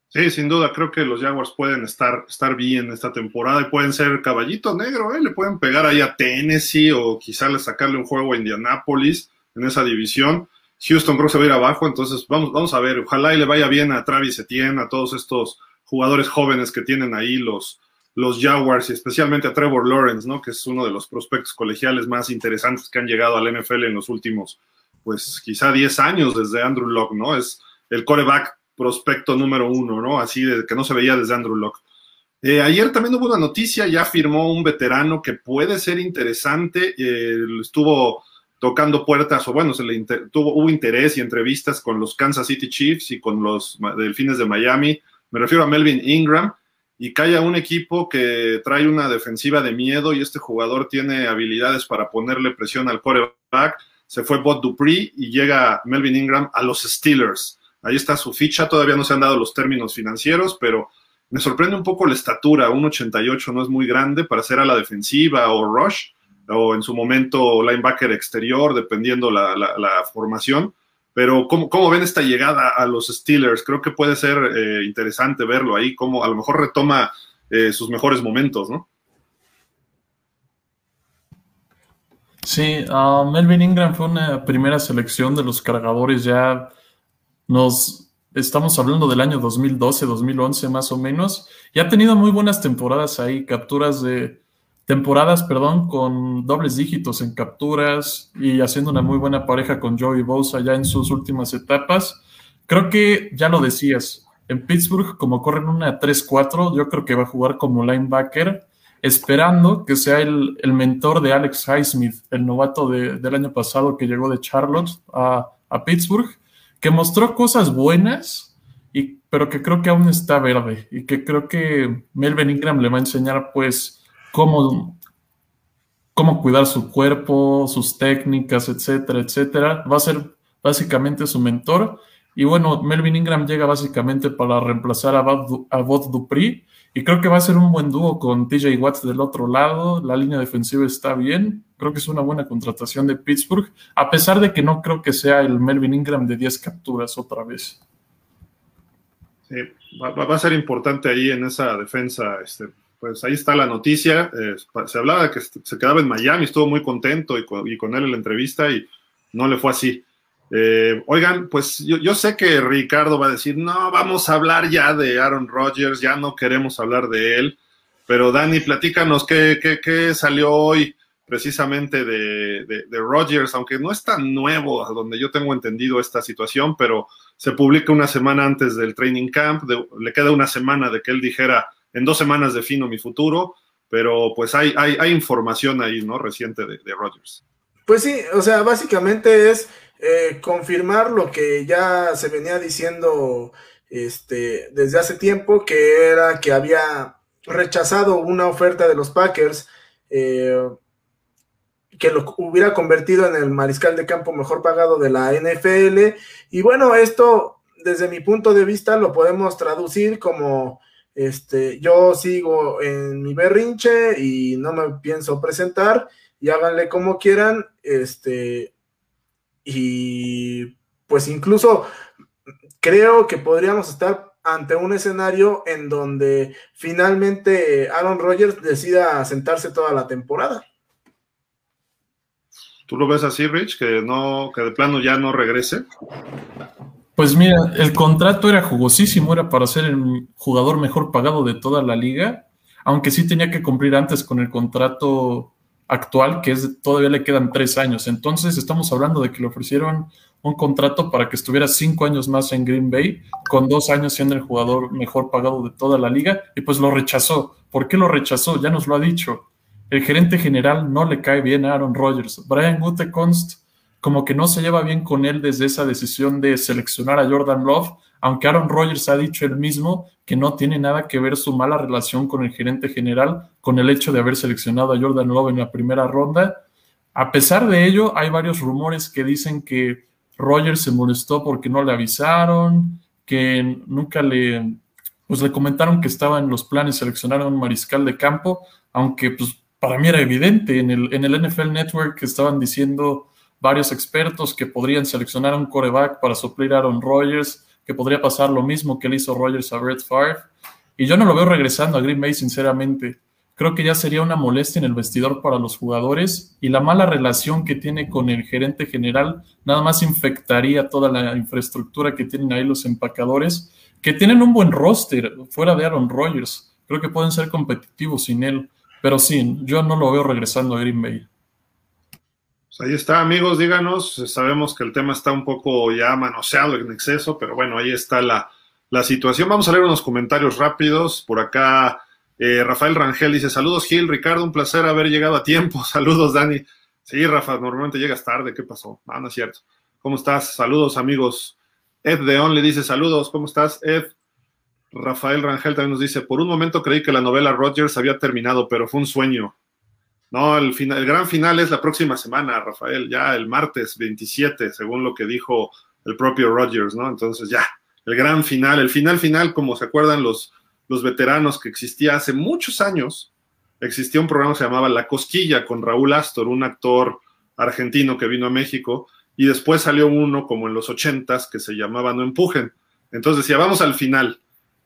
Sí, sin duda, creo que los Jaguars pueden estar, estar bien esta temporada y pueden ser caballito negro, ¿eh? le pueden pegar ahí a Tennessee o quizá le sacarle un juego a Indianapolis en esa división. Houston creo que se va a ir abajo, entonces vamos, vamos a ver, ojalá y le vaya bien a Travis Etienne, a todos estos jugadores jóvenes que tienen ahí los, los Jaguars y especialmente a Trevor Lawrence, ¿no? Que es uno de los prospectos colegiales más interesantes que han llegado al NFL en los últimos, pues quizá 10 años desde Andrew Locke, ¿no? Es el coreback prospecto número uno, ¿no? Así de que no se veía desde Andrew Locke. Eh, ayer también hubo una noticia, ya firmó un veterano que puede ser interesante, eh, estuvo tocando puertas, o bueno, se le tuvo, hubo interés y entrevistas con los Kansas City Chiefs y con los Delfines de Miami. Me refiero a Melvin Ingram, y cae un equipo que trae una defensiva de miedo y este jugador tiene habilidades para ponerle presión al quarterback. Se fue Bob Dupree y llega Melvin Ingram a los Steelers. Ahí está su ficha, todavía no se han dado los términos financieros, pero me sorprende un poco la estatura, 1.88 no es muy grande para ser a la defensiva o rush, o en su momento linebacker exterior, dependiendo la, la, formación. Pero ¿cómo, ¿cómo, ven esta llegada a los Steelers? Creo que puede ser eh, interesante verlo ahí, como a lo mejor retoma eh, sus mejores momentos, ¿no? Sí, uh, Melvin Ingram fue una primera selección de los cargadores ya nos estamos hablando del año 2012, 2011 más o menos, y ha tenido muy buenas temporadas ahí, capturas de temporadas, perdón, con dobles dígitos en capturas y haciendo una muy buena pareja con Joey Bosa ya en sus últimas etapas. Creo que ya lo decías, en Pittsburgh, como corren una 3-4, yo creo que va a jugar como linebacker, esperando que sea el, mentor de Alex Highsmith, el novato del año pasado que llegó de Charlotte a, a Pittsburgh, que mostró cosas buenas, y, pero que creo que aún está verde y que creo que Melvin Ingram le va a enseñar pues cómo, cómo cuidar su cuerpo, sus técnicas, etcétera, etcétera. Va a ser básicamente su mentor. Y bueno, Melvin Ingram llega básicamente para reemplazar a Bob Dupree. Y creo que va a ser un buen dúo con TJ Watts del otro lado. La línea defensiva está bien. Creo que es una buena contratación de Pittsburgh, a pesar de que no creo que sea el Melvin Ingram de 10 capturas otra vez. Sí, va, va a ser importante ahí en esa defensa este, pues ahí está la noticia. Eh, se hablaba que se quedaba en Miami, estuvo muy contento y con, él en la entrevista y no le fue así. Eh, oigan, pues yo, sé que Ricardo va a decir, no, vamos a hablar ya de Aaron Rodgers, ya no queremos hablar de él, pero Dani, platícanos qué, qué, salió hoy precisamente de, Rodgers, aunque no es tan nuevo, donde yo tengo entendido esta situación, pero se publica una semana antes del training camp, le queda una semana de que él dijera, en dos semanas defino mi futuro, pero pues hay, hay, información ahí, ¿no? Reciente de, Rogers. Pues sí, o sea, básicamente es eh, confirmar lo que ya se venía diciendo este, desde hace tiempo, que era que había rechazado una oferta de los Packers eh, que lo hubiera convertido en el mariscal de campo mejor pagado de la NFL. Y bueno, esto desde mi punto de vista lo podemos traducir como este, yo sigo en mi berrinche y no me pienso presentar y háganle como quieran, este, y pues incluso creo que podríamos estar ante un escenario en donde finalmente Aaron Rodgers decida sentarse toda la temporada. ¿Tú lo ves así, Rich? Que no, que de plano ya no regrese. Pues mira, el contrato era jugosísimo, era para ser el jugador mejor pagado de toda la liga, aunque sí tenía que cumplir antes con el contrato actual, que es todavía le quedan tres años. Entonces estamos hablando de que le ofrecieron un contrato para que estuviera cinco años más en Green Bay, con dos años siendo el jugador mejor pagado de toda la liga, y pues lo rechazó. ¿Por qué lo rechazó? Ya nos lo ha dicho. El gerente general no le cae bien a Aaron Rodgers. Brian Gutekunst como que no se lleva bien con él desde esa decisión de seleccionar a Jordan Love, aunque Aaron Rodgers ha dicho él mismo que no tiene nada que ver su mala relación con el gerente general con el hecho de haber seleccionado a Jordan Love en la primera ronda. A pesar de ello, hay varios rumores que dicen que Rodgers se molestó porque no le avisaron, que nunca le, pues le comentaron que estaba en los planes seleccionar a un mariscal de campo, aunque pues para mí era evidente, en el, en el NFL Network estaban diciendo varios expertos que podrían seleccionar un coreback para suplir a Aaron Rodgers, que podría pasar lo mismo que le hizo Rodgers a Brett Favre. Y yo no lo veo regresando a Green Bay, sinceramente. Creo que ya sería una molestia en el vestidor para los jugadores y la mala relación que tiene con el gerente general nada más infectaría toda la infraestructura que tienen ahí los empacadores, que tienen un buen roster fuera de Aaron Rodgers. Creo que pueden ser competitivos sin él, pero sí, yo no lo veo regresando a Green Bay. Pues ahí está, amigos, díganos. Sabemos que el tema está un poco ya manoseado en exceso, pero bueno, ahí está la, situación. Vamos a leer unos comentarios rápidos. Por acá, eh, Rafael Rangel dice: Saludos, Gil, Ricardo, un placer haber llegado a tiempo. Saludos, Dani. Sí, Rafa, normalmente llegas tarde. ¿Qué pasó? Ah, no es cierto. ¿Cómo estás? Saludos, amigos. Ed Deón le dice: Saludos, ¿cómo estás, Ed? Rafael Rangel también nos dice: Por un momento creí que la novela Rogers había terminado, pero fue un sueño. No, el, final, el gran final es la próxima semana, Rafael, ya el martes 27, según lo que dijo el propio Rogers, ¿no? Entonces ya, el gran final, el final final, como se acuerdan los, los veteranos que existía hace muchos años, existía un programa que se llamaba La Cosquilla con Raúl Astor, un actor argentino que vino a México, y después salió uno como en los ochentas que se llamaba No Empujen. Entonces decía, vamos al final,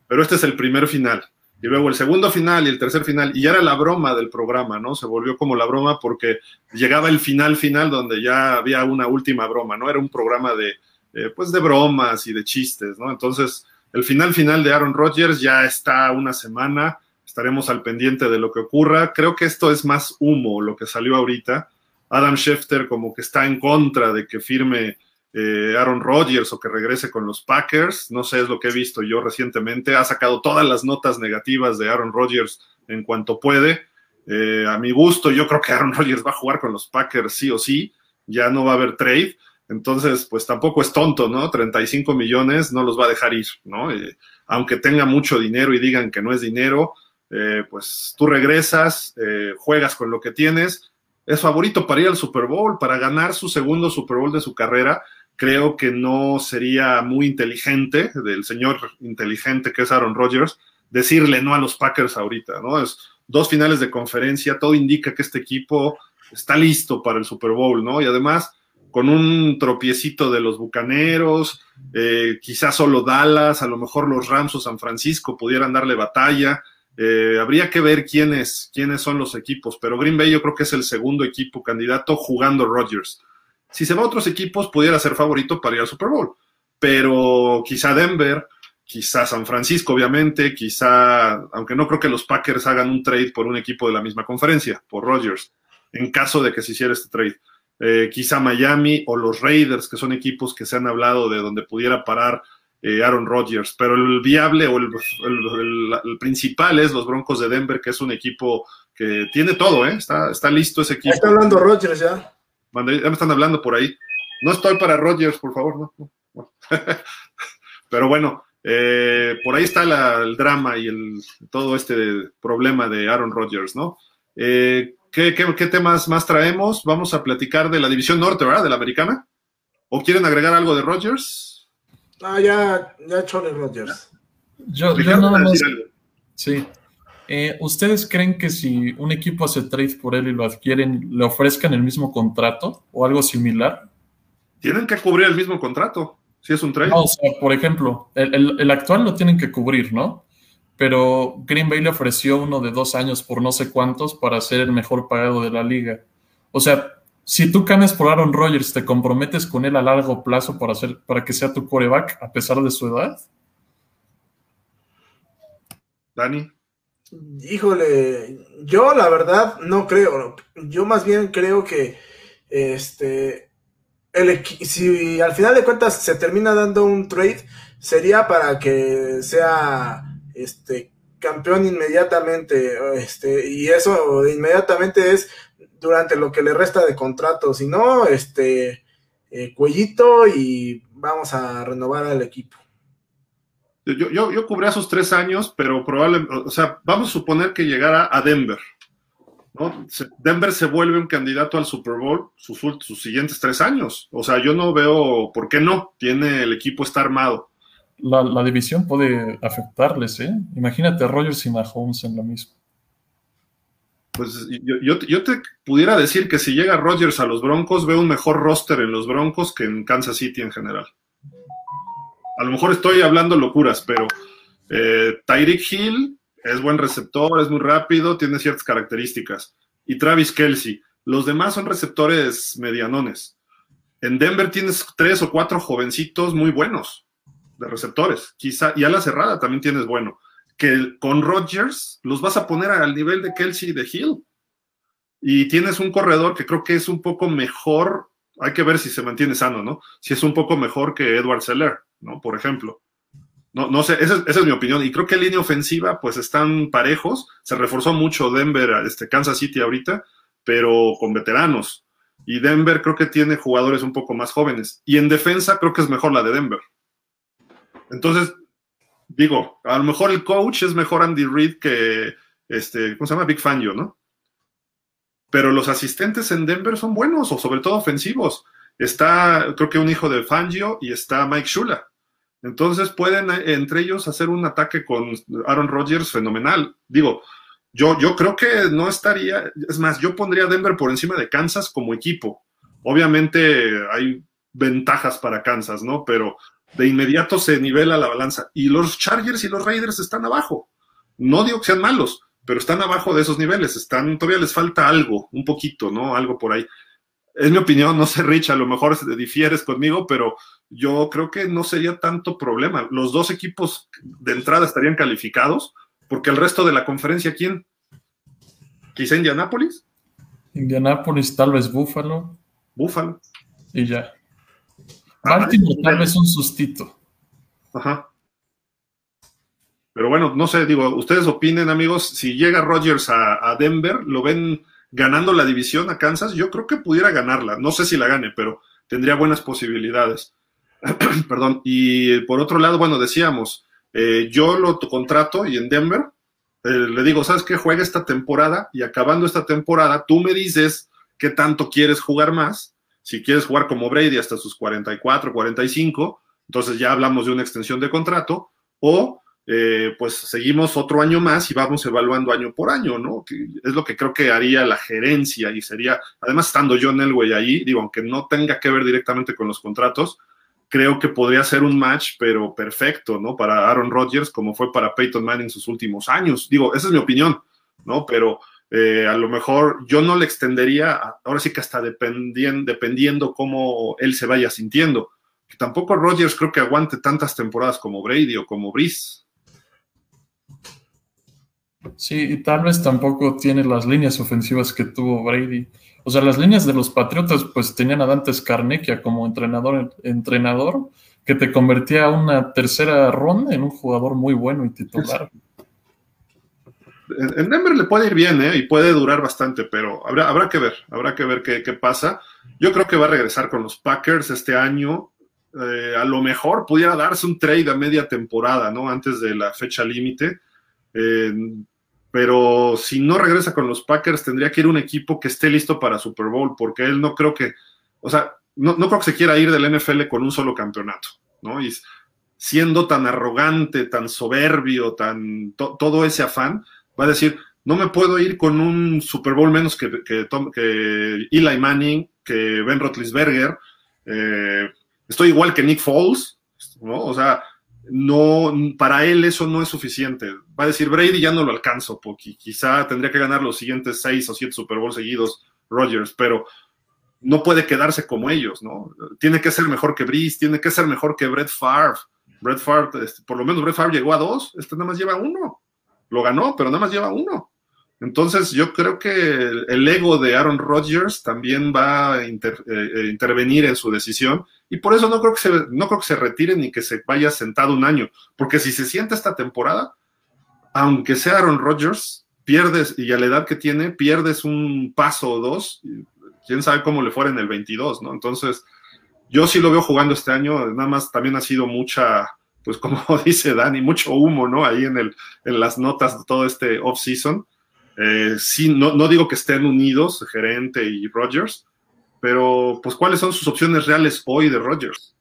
pero este es el primer final y luego el segundo final y el tercer final, y ya era la broma del programa, ¿no? Se volvió como la broma porque llegaba el final final donde ya había una última broma, ¿no? Era un programa de, eh, pues, de bromas y de chistes, ¿no? Entonces, el final final de Aaron Rodgers ya está una semana, estaremos al pendiente de lo que ocurra. Creo que esto es más humo, lo que salió ahorita. Adam Schefter como que está en contra de que firme eh, Aaron Rodgers o que regrese con los Packers. No sé, es lo que he visto yo recientemente. Ha sacado todas las notas negativas de Aaron Rodgers en cuanto puede. Eh, a mi gusto, yo creo que Aaron Rodgers va a jugar con los Packers sí o sí. Ya no va a haber trade. Entonces, pues tampoco es tonto, ¿no? 35 millones no los va a dejar ir, ¿no? Eh, aunque tenga mucho dinero y digan que no es dinero, pues tú regresas, juegas con lo que tienes. Es favorito para ir al Super Bowl, para ganar su segundo Super Bowl de su carrera creo que no sería muy inteligente del señor inteligente que es Aaron Rodgers decirle no a los Packers ahorita, ¿no? Es dos finales de conferencia, todo indica que este equipo está listo para el Super Bowl, ¿no? Y además, con un tropiecito de los Bucaneros, eh, quizás solo Dallas, a lo mejor los Rams o San Francisco pudieran darle batalla. Eh, habría que ver quiénes, quiénes son los equipos, pero Green Bay yo creo que es el segundo equipo candidato jugando Rodgers. Si se va a otros equipos, pudiera ser favorito para ir al Super Bowl. Pero quizá Denver, quizá San Francisco, obviamente, quizá, aunque no creo que los Packers hagan un trade por un equipo de la misma conferencia, por Rodgers, en caso de que se hiciera este trade. Eh, quizá Miami o los Raiders, que son equipos que se han hablado de donde pudiera parar eh, Aaron Rodgers, pero el viable o el, principal es los Broncos de Denver, que es un equipo que tiene todo, ¿eh? está, está listo ese equipo. Está hablando Rodgers ya ya me están hablando por ahí. No estoy para Rodgers, por favor, no. Pero bueno, eh, por ahí está el drama y el, todo este problema de Aaron Rodgers, ¿no? Eh, ¿qué, temas más traemos? Vamos a platicar de la división norte, ¿verdad? De la americana. ¿O quieren agregar algo de Rodgers? Ah, ya, ya Chole Rodgers. Yo, yo nada más. Sí. Eh, ¿Ustedes creen que si un equipo hace trade por él y lo adquieren, le ofrezcan el mismo contrato o algo similar? Tienen que cubrir el mismo contrato. Si es un trade. No, o sea, por ejemplo, el, el- el actual lo tienen que cubrir, ¿no? Pero Green Bay le ofreció uno de dos años por no sé cuántos para ser el mejor pagado de la liga. O sea, si tú cambias por Aaron Rodgers, ¿te comprometes con él a largo plazo para, hacer, para que sea tu coreback a pesar de su edad? Dani. Híjole, yo la verdad no creo. Yo más bien creo que este el si al final de cuentas se termina dando un trade, sería para que sea este campeón inmediatamente. Este, y eso inmediatamente es durante lo que le resta de contrato. Si no, este eh, cuellito y vamos a renovar al equipo. Yo, yo, yo cubría esos tres años, pero probablemente, o sea, vamos a suponer que llegara a Denver. ¿no? Denver se vuelve un candidato al Super Bowl sus, sus siguientes tres años. O sea, yo no veo por qué no. Tiene el equipo está armado. La, la división puede afectarles, ¿eh? Imagínate a Rodgers y Mahomes en lo mismo. Pues yo, yo, yo te pudiera decir que si llega Rodgers a los Broncos, veo un mejor roster en los Broncos que en Kansas City en general. A lo mejor estoy hablando locuras, pero eh, Tyreek Hill es buen receptor, es muy rápido, tiene ciertas características. Y Travis Kelsey. Los demás son receptores medianones. En Denver tienes tres o cuatro jovencitos muy buenos de receptores. Quizá, y a la cerrada también tienes bueno que con Rodgers los vas a poner al nivel de Kelsey y de Hill. Y tienes un corredor que creo que es un poco mejor, hay que ver si se mantiene sano, ¿no? Si es un poco mejor que Edward Seller, ¿no? Por ejemplo. No, no sé, esa es, esa es mi opinión. Y creo que en línea ofensiva, pues están parejos. Se reforzó mucho Denver, este, Kansas City ahorita, pero con veteranos. Y Denver creo que tiene jugadores un poco más jóvenes. Y en defensa creo que es mejor la de Denver. Entonces, digo, a lo mejor el coach es mejor Andy Reid que, este, ¿cómo se llama? Big Fangio, ¿no? Pero los asistentes en Denver son buenos, o sobre todo ofensivos. Está, creo que un hijo de Fangio y está Mike Shula. Entonces pueden eh, entre ellos hacer un ataque con Aaron Rodgers fenomenal. Digo, yo, yo creo que no estaría, es más, yo pondría Denver por encima de Kansas como equipo. Obviamente hay ventajas para Kansas, ¿no? Pero de inmediato se nivela la balanza. Y los Chargers y los Raiders están abajo. No digo que sean malos, pero están abajo de esos niveles. Están, todavía les falta algo, un poquito, ¿no? Algo por ahí. Es mi opinión, no sé, Rich, a lo mejor difieres conmigo, pero yo creo que no sería tanto problema. Los dos equipos de entrada estarían calificados, porque el resto de la conferencia, ¿quién? Quizá Indianápolis, Indianapolis, tal vez Buffalo Buffalo. y ya. Ah, Baltimore, tal vez un sustito. Ajá. Pero bueno, no sé, digo, ustedes opinen, amigos, si llega Rodgers a, a Denver, lo ven ganando la división a Kansas, yo creo que pudiera ganarla. No sé si la gane, pero tendría buenas posibilidades. Perdón. Y por otro lado, bueno, decíamos, eh, yo lo contrato y en Denver eh, le digo, ¿sabes qué? Juega esta temporada y acabando esta temporada, tú me dices qué tanto quieres jugar más. Si quieres jugar como Brady hasta sus 44, 45, entonces ya hablamos de una extensión de contrato, o eh, pues seguimos otro año más y vamos evaluando año por año, ¿no? Es lo que creo que haría la gerencia y sería, además estando John Elway ahí, digo, aunque no tenga que ver directamente con los contratos, creo que podría ser un match, pero perfecto, ¿no? Para Aaron Rodgers, como fue para Peyton Manning sus últimos años. Digo, esa es mi opinión, ¿no? Pero eh, a lo mejor yo no le extendería, ahora sí que hasta dependien- dependiendo cómo él se vaya sintiendo. Que tampoco Rodgers creo que aguante tantas temporadas como Brady o como Breeze. Sí, y tal vez tampoco tiene las líneas ofensivas que tuvo Brady. O sea, las líneas de los Patriotas pues tenían a Dante Scarnecchia como entrenador, entrenador que te convertía a una tercera ronda en un jugador muy bueno y titular. En en Denver le puede ir bien, ¿eh? Y puede durar bastante, pero habrá, habrá que ver, habrá que ver qué, qué pasa. Yo creo que va a regresar con los Packers este año. Eh, a lo mejor pudiera darse un trade a media temporada, ¿no? Antes de la fecha límite. Eh, pero si no regresa con los Packers, tendría que ir un equipo que esté listo para Super Bowl, porque él no creo que, o sea, no, no creo que se quiera ir del NFL con un solo campeonato, ¿no? Y siendo tan arrogante, tan soberbio, tan to- todo ese afán, va a decir, no me puedo ir con un Super Bowl menos que, que, Tom- que Eli Manning, que Ben Roethlisberger, eh, Estoy igual que Nick Foles, ¿no? O sea, no, para él eso no es suficiente. Va a decir, Brady ya no lo alcanzo, porque quizá tendría que ganar los siguientes seis o siete Super Bowl seguidos, Rodgers, pero no puede quedarse como ellos, ¿no? Tiene que ser mejor que Breeze, tiene que ser mejor que Brett Favre. Brett Favre, este, por lo menos Brett Favre llegó a dos, este nada más lleva uno. Lo ganó, pero nada más lleva uno. Entonces yo creo que el, ego de Aaron Rodgers también va a eh, eh, intervenir en su decisión y por eso no creo, que se, no creo que se retire ni que se vaya sentado un año, porque si se siente esta temporada, aunque sea Aaron Rodgers, pierdes, y a la edad que tiene, pierdes un paso o dos, quién sabe cómo le fuera en el 22, ¿no? Entonces, yo sí lo veo jugando este año, nada más también ha sido mucha, pues como dice Dani, mucho humo, ¿no? Ahí en, el, en las notas de todo este off-season eh, sí, no, no, digo que estén unidos, gerente y Rogers, pero pues ¿cuáles son sus opciones reales hoy de Rogers?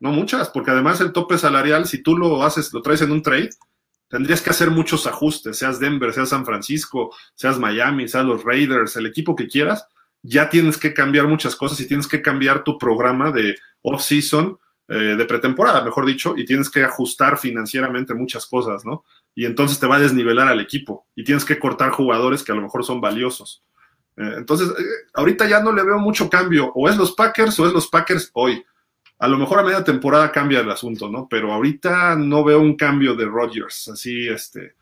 No muchas, porque además el tope salarial, si tú lo haces, lo traes en un trade, tendrías que hacer muchos ajustes, seas Denver, seas San Francisco, seas Miami, seas los Raiders, el equipo que quieras, ya tienes que cambiar muchas cosas y tienes que cambiar tu programa de off-season, eh, de pretemporada, mejor dicho, y tienes que ajustar financieramente muchas cosas, ¿no? y entonces te va a desnivelar al equipo y tienes que cortar jugadores que a lo mejor son valiosos. Eh, entonces, eh, ahorita ya no le veo mucho cambio, o es los Packers o es los Packers hoy. A lo mejor a media temporada cambia el asunto, ¿no? Pero ahorita no veo un cambio de Rodgers, así, este,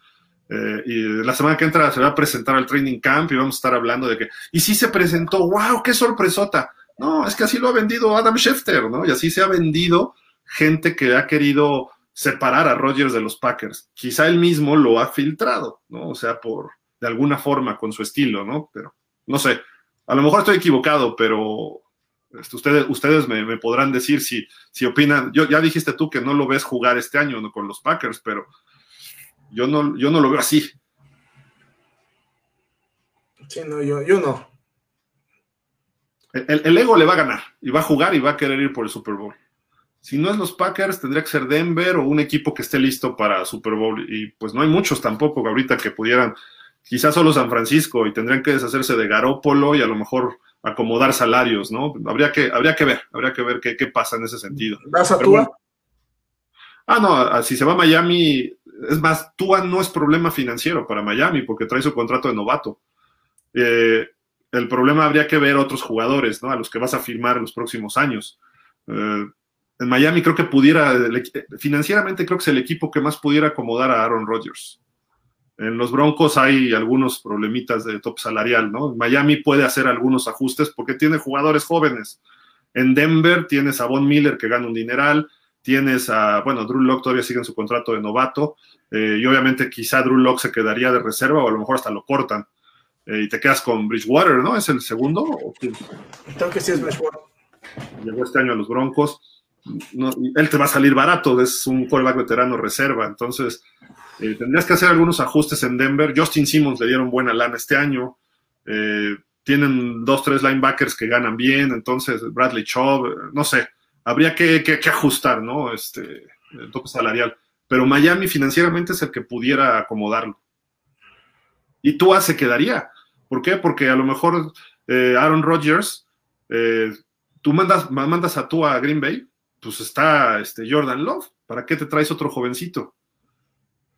eh, y la semana que entra se va a presentar al training camp y vamos a estar hablando de que, y sí se presentó, wow, qué sorpresota. No, es que así lo ha vendido Adam Schefter, ¿no? Y así se ha vendido gente que ha querido separar a Rodgers de los Packers. Quizá él mismo lo ha filtrado, ¿no? O sea, por de alguna forma con su estilo, ¿no? Pero no sé, a lo mejor estoy equivocado, pero este, ustedes, ustedes me, podrán decir si, si opinan. Yo, ya dijiste tú que no lo ves jugar este año ¿no? con los Packers, pero yo no, yo no lo veo así. Sí, no, yo, yo no. El, el, ego le va a ganar y va a jugar y va a querer ir por el Super Bowl. Si no es los Packers, tendría que ser Denver o un equipo que esté listo para Super Bowl. Y pues no hay muchos tampoco ahorita que pudieran, quizás solo San Francisco, y tendrían que deshacerse de Garópolo y a lo mejor acomodar salarios, ¿no? Habría que, habría que ver, habría que ver qué, pasa en ese sentido. ¿Vas a Tua? ah, no, si se va a Miami, es más, Tua no es problema financiero para Miami porque trae su contrato de novato. Eh, el problema habría que ver otros jugadores, ¿no? A los que vas a firmar en los próximos años. Eh, en Miami creo que pudiera, financieramente creo que es el equipo que más pudiera acomodar a Aaron Rodgers. En los Broncos hay algunos problemitas de top salarial, ¿no? Miami puede hacer algunos ajustes porque tiene jugadores jóvenes. En Denver tienes a Von Miller que gana un dineral, tienes a, bueno, Drew Locke todavía sigue en su contrato de novato, eh, y obviamente quizá Drew Locke se quedaría de reserva o a lo mejor hasta lo cortan. Eh, y te quedas con Bridgewater, ¿no? ¿Es el segundo? Creo que sí es Bridgewater. Llegó este año a los Broncos él te va a salir barato, es un quarterback veterano reserva, entonces eh, tendrías que hacer algunos ajustes en Denver. Justin Simmons le dieron buena lana este año, eh, tienen dos, tres linebackers que ganan bien, entonces Bradley Chubb, no sé, habría que, ajustar, ¿no? Este, el tope salarial, pero Miami financieramente es el que pudiera acomodarlo. Y Tua se quedaría. ¿Por qué? Porque a lo mejor eh, Aaron Rodgers, tú mandas, mandas a Tua a Green Bay pues está este Jordan Love. ¿Para qué te traes otro jovencito?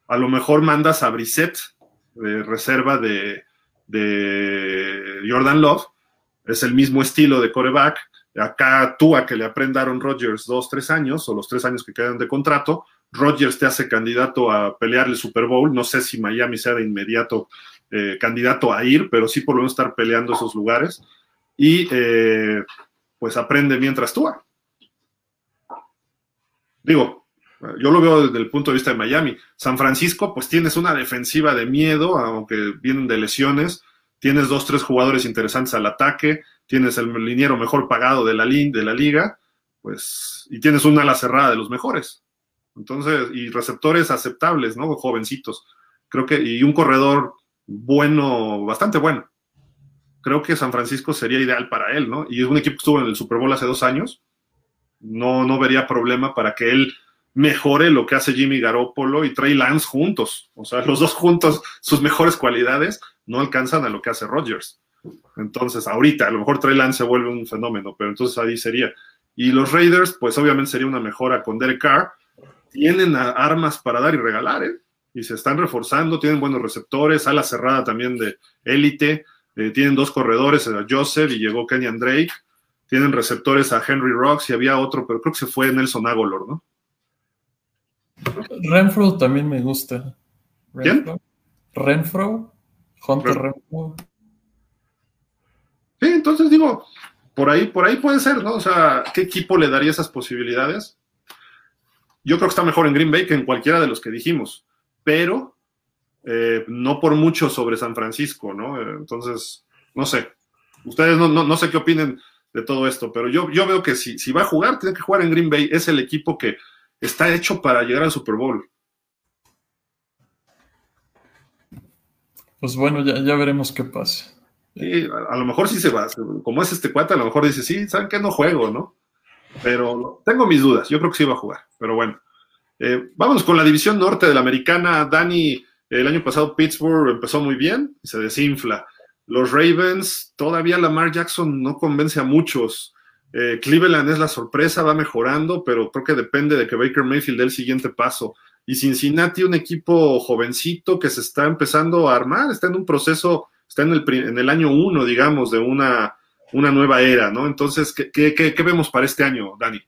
A lo mejor mandas a Brissett de reserva de, Jordan Love. Es el mismo estilo de coreback. Acá tú a que le aprendaron Rodgers dos, tres años o los tres años que quedan de contrato. Rodgers te hace candidato a pelear el Super Bowl. No sé si Miami sea de inmediato eh, candidato a ir, pero sí por lo menos estar peleando esos lugares. Y eh, pues aprende mientras tú. Digo, yo lo veo desde el punto de vista de Miami. San Francisco, pues tienes una defensiva de miedo, aunque vienen de lesiones. Tienes dos, tres jugadores interesantes al ataque. Tienes el liniero mejor pagado de la, liga. Pues, y tienes una ala cerrada de los mejores. Entonces, y receptores aceptables, ¿no? Jovencitos. Creo que, y un corredor bueno, bastante bueno. Creo que San Francisco sería ideal para él, ¿no? Y es un equipo que estuvo en el Super Bowl hace dos años no, no vería problema para que él mejore lo que hace Jimmy Garoppolo y Trey Lance juntos. O sea, los dos juntos, sus mejores cualidades no alcanzan a lo que hace Rodgers. Entonces, ahorita, a lo mejor Trey Lance se vuelve un fenómeno, pero entonces ahí sería. Y los Raiders, pues obviamente sería una mejora con Derek Carr. Tienen armas para dar y regalar, ¿eh? Y se están reforzando, tienen buenos receptores, ala cerrada también de élite, eh, tienen dos corredores, Joseph y llegó Kenyan Drake, tienen receptores a Henry Rocks y había otro, pero creo que se fue Nelson Agolor, ¿no? Renfro también me gusta. ¿Quién? Renfro, Hunter Renfro. Sí, entonces digo, por ahí, por ahí puede ser, ¿no? O sea, ¿qué equipo le daría esas posibilidades? Yo creo que está mejor en Green Bay que en cualquiera de los que dijimos, pero eh, no por mucho sobre San Francisco, ¿no? Eh, entonces, no sé. Ustedes no, no, sé qué opinen de todo esto, pero yo, yo veo que si, si va a jugar, tiene que jugar en Green Bay. Es el equipo que está hecho para llegar al Super Bowl. Pues bueno, ya, ya veremos qué pasa. Sí, a, lo mejor sí se va. Como es este cuate, a lo mejor dice, sí, ¿saben qué? No juego, ¿no? Pero tengo mis dudas. Yo creo que sí va a jugar. Pero bueno. Eh, vámonos con la división norte de la americana. Dani, el año pasado Pittsburgh empezó muy bien y se desinfla. Los Ravens, todavía Lamar Jackson no convence a muchos. Eh, Cleveland es la sorpresa, va mejorando, pero creo que depende de que Baker Mayfield dé el siguiente paso. Y Cincinnati, un equipo jovencito que se está empezando a armar, está en un proceso está en el, en el año uno, digamos, de una, una nueva era, ¿no? Entonces, ¿qué, qué, vemos para este año, Dani?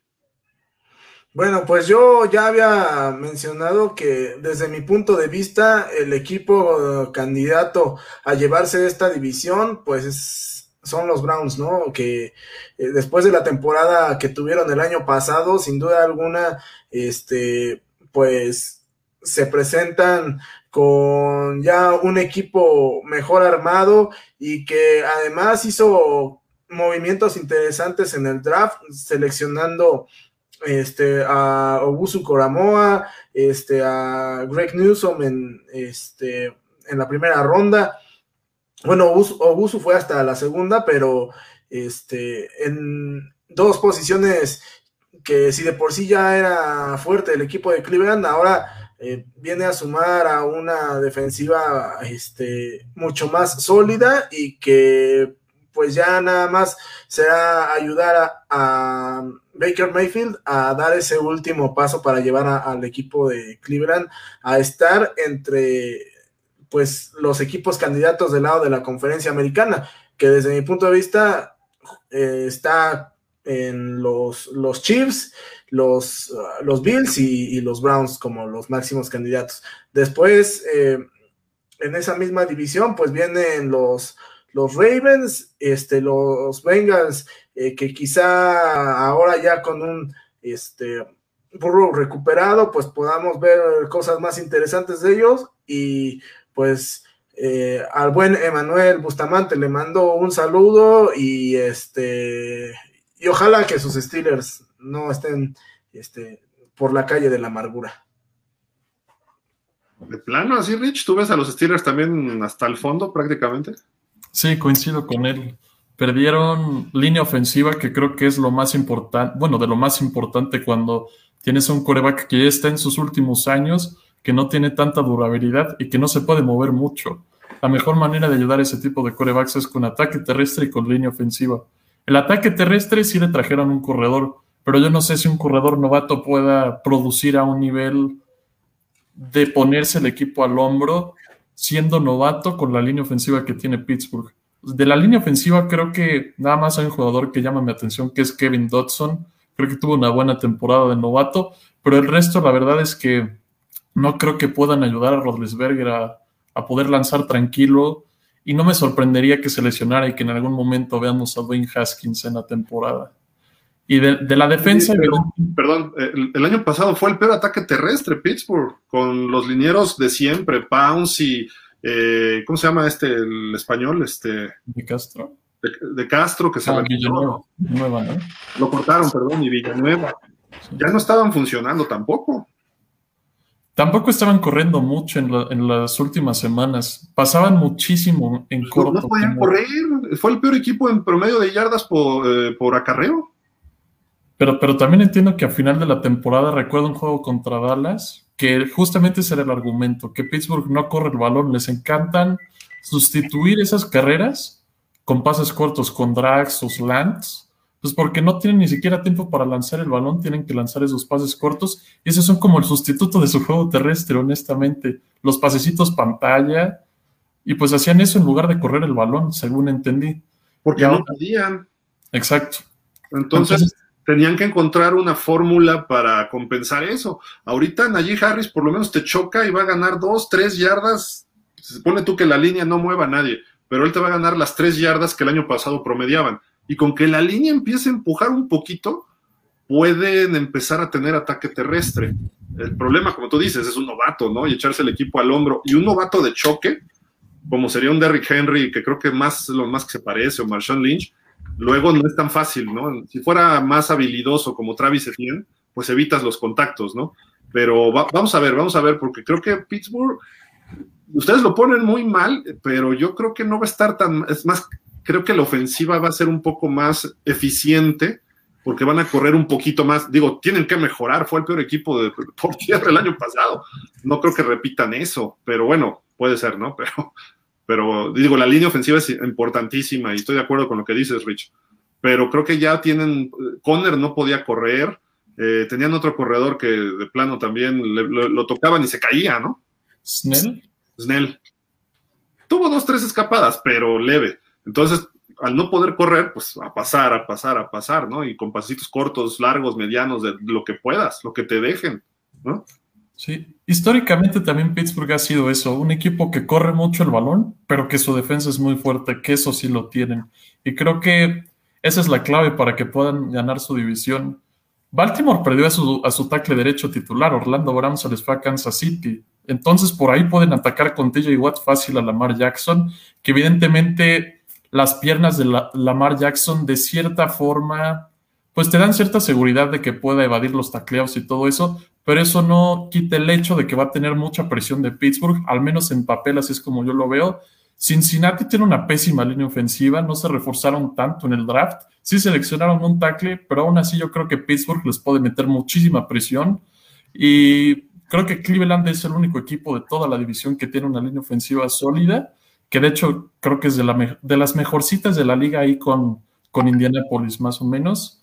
Bueno, pues yo ya había mencionado que desde mi punto de vista, el equipo candidato a llevarse esta división, pues son los Browns, ¿no? Que eh, después de la temporada que tuvieron el año pasado, sin duda alguna, este, pues se presentan con ya un equipo mejor armado y que además hizo movimientos interesantes en el draft, seleccionando este, a Obusu Koramoa, este, a Greg Newsom en, este, en la primera ronda. Bueno, Obusu, fue hasta la segunda, pero este, en dos posiciones que si de por sí ya era fuerte el equipo de Cleveland, ahora eh, viene a sumar a una defensiva este, mucho más sólida y que pues ya nada más será ayudar a, Baker Mayfield a dar ese último paso para llevar al equipo de Cleveland a estar entre pues los equipos candidatos del lado de la conferencia americana, que desde mi punto de vista eh, está en los, los Chiefs, los, uh, los Bills y, los Browns como los máximos candidatos. Después, eh, en esa misma división, pues vienen los, los Ravens, este, los Bengals, eh, que quizá ahora ya con un este, burro recuperado, pues podamos ver cosas más interesantes de ellos y pues eh, al buen Emanuel Bustamante le mando un saludo y este y ojalá que sus Steelers no estén este, por la calle de la amargura. De plano, así, Rich, ¿tú ves a los Steelers también hasta el fondo prácticamente? Sí, coincido con él. Perdieron línea ofensiva, que creo que es lo más importante, bueno, de lo más importante cuando tienes un coreback que ya está en sus últimos años, que no tiene tanta durabilidad y que no se puede mover mucho. La mejor manera de ayudar a ese tipo de corebacks es con ataque terrestre y con línea ofensiva. El ataque terrestre sí le trajeron un corredor, pero yo no sé si un corredor novato pueda producir a un nivel de ponerse el equipo al hombro siendo novato con la línea ofensiva que tiene Pittsburgh. De la línea ofensiva creo que nada más hay un jugador que llama mi atención, que es Kevin Dodson. Creo que tuvo una buena temporada de novato, pero el resto la verdad es que no creo que puedan ayudar a Rodlisberger a, a poder lanzar tranquilo y no me sorprendería que se lesionara y que en algún momento veamos a Dwayne Haskins en la temporada. Y de, la defensa. perdón, el, año pasado fue el peor ataque terrestre Pittsburgh, con los linieros de siempre, Pounce y. Eh, ¿Cómo se llama este, el español? Este, de Castro. De, Castro, que se ah, Villanueva, ¿no? Lo cortaron, perdón, y Villanueva. Ya no estaban funcionando tampoco. Tampoco estaban corriendo mucho en, las últimas semanas. Pasaban muchísimo en corto. No, podían correr. Fue el peor equipo en promedio de yardas por, eh, por acarreo. Pero, pero también entiendo que a final de la temporada recuerdo un juego contra Dallas, que justamente ese era el argumento, que Pittsburgh no corre el balón, les encantan sustituir esas carreras con pases cortos, con drags o slants, Pues porque no tienen ni siquiera tiempo para lanzar el balón, tienen que lanzar esos pases cortos y esos son como el sustituto de su juego terrestre, honestamente. Los pasecitos pantalla y pues hacían eso en lugar de correr el balón, según entendí. Porque no podían. Exacto. Entonces, tenían que encontrar una fórmula para compensar eso. Ahorita Najee Harris por lo menos te choca y va a ganar dos, tres yardas. Se supone tú que la línea no mueva a nadie, pero él te va a ganar las tres yardas que el año pasado promediaban. Y con que la línea empiece a empujar un poquito, pueden empezar a tener ataque terrestre. El problema, como tú dices, es un novato, ¿no? Y echarse el equipo al hombro. Y un novato de choque, como sería un Derrick Henry, que creo que más lo más que se parece, o Marshawn Lynch, luego no es tan fácil, ¿no? Si fuera más habilidoso como Travis Etienne, pues evitas los contactos, ¿no? Pero vamos a ver, vamos a ver, porque creo que Pittsburgh, ustedes lo ponen muy mal, pero yo creo que no va a estar tan, es más, creo que la ofensiva va a ser un poco más eficiente, porque van a correr un poquito más, digo, tienen que mejorar, fue el peor equipo de, por tierra el año pasado, no creo que repitan eso, pero bueno, puede ser, ¿no? Pero, pero digo, la línea ofensiva es importantísima y estoy de acuerdo con lo que dices, Rich. Pero creo que ya tienen, Conner no podía correr, eh, tenían otro corredor que de plano también lo, tocaban y se caía, ¿no? Snell. Snell. Tuvo dos, tres escapadas, pero leve. Entonces, al no poder correr, pues a pasar, a pasar, a pasar, ¿no? Y con pasitos cortos, largos, medianos, de lo que puedas, lo que te dejen, ¿no? Sí, históricamente también Pittsburgh ha sido eso, un equipo que corre mucho el balón, pero que su defensa es muy fuerte, que eso sí lo tienen. Y creo que esa es la clave para que puedan ganar su división. Baltimore perdió a su, a su tackle derecho titular, Orlando Brown se les fue a Kansas City. Entonces por ahí pueden atacar con TJ Watt fácil a Lamar Jackson, que evidentemente las piernas de Lamar Jackson de cierta forma pues te dan cierta seguridad de que pueda evadir los tacleados y todo eso, pero eso no quita el hecho de que va a tener mucha presión de Pittsburgh, al menos en papel, así es como yo lo veo. Cincinnati tiene una pésima línea ofensiva, no se reforzaron tanto en el draft, sí seleccionaron un tackle, pero aún así yo creo que Pittsburgh les puede meter muchísima presión y creo que Cleveland es el único equipo de toda la división que tiene una línea ofensiva sólida, que de hecho creo que es de, la, de las mejorcitas de la liga ahí con, con Indianapolis más o menos.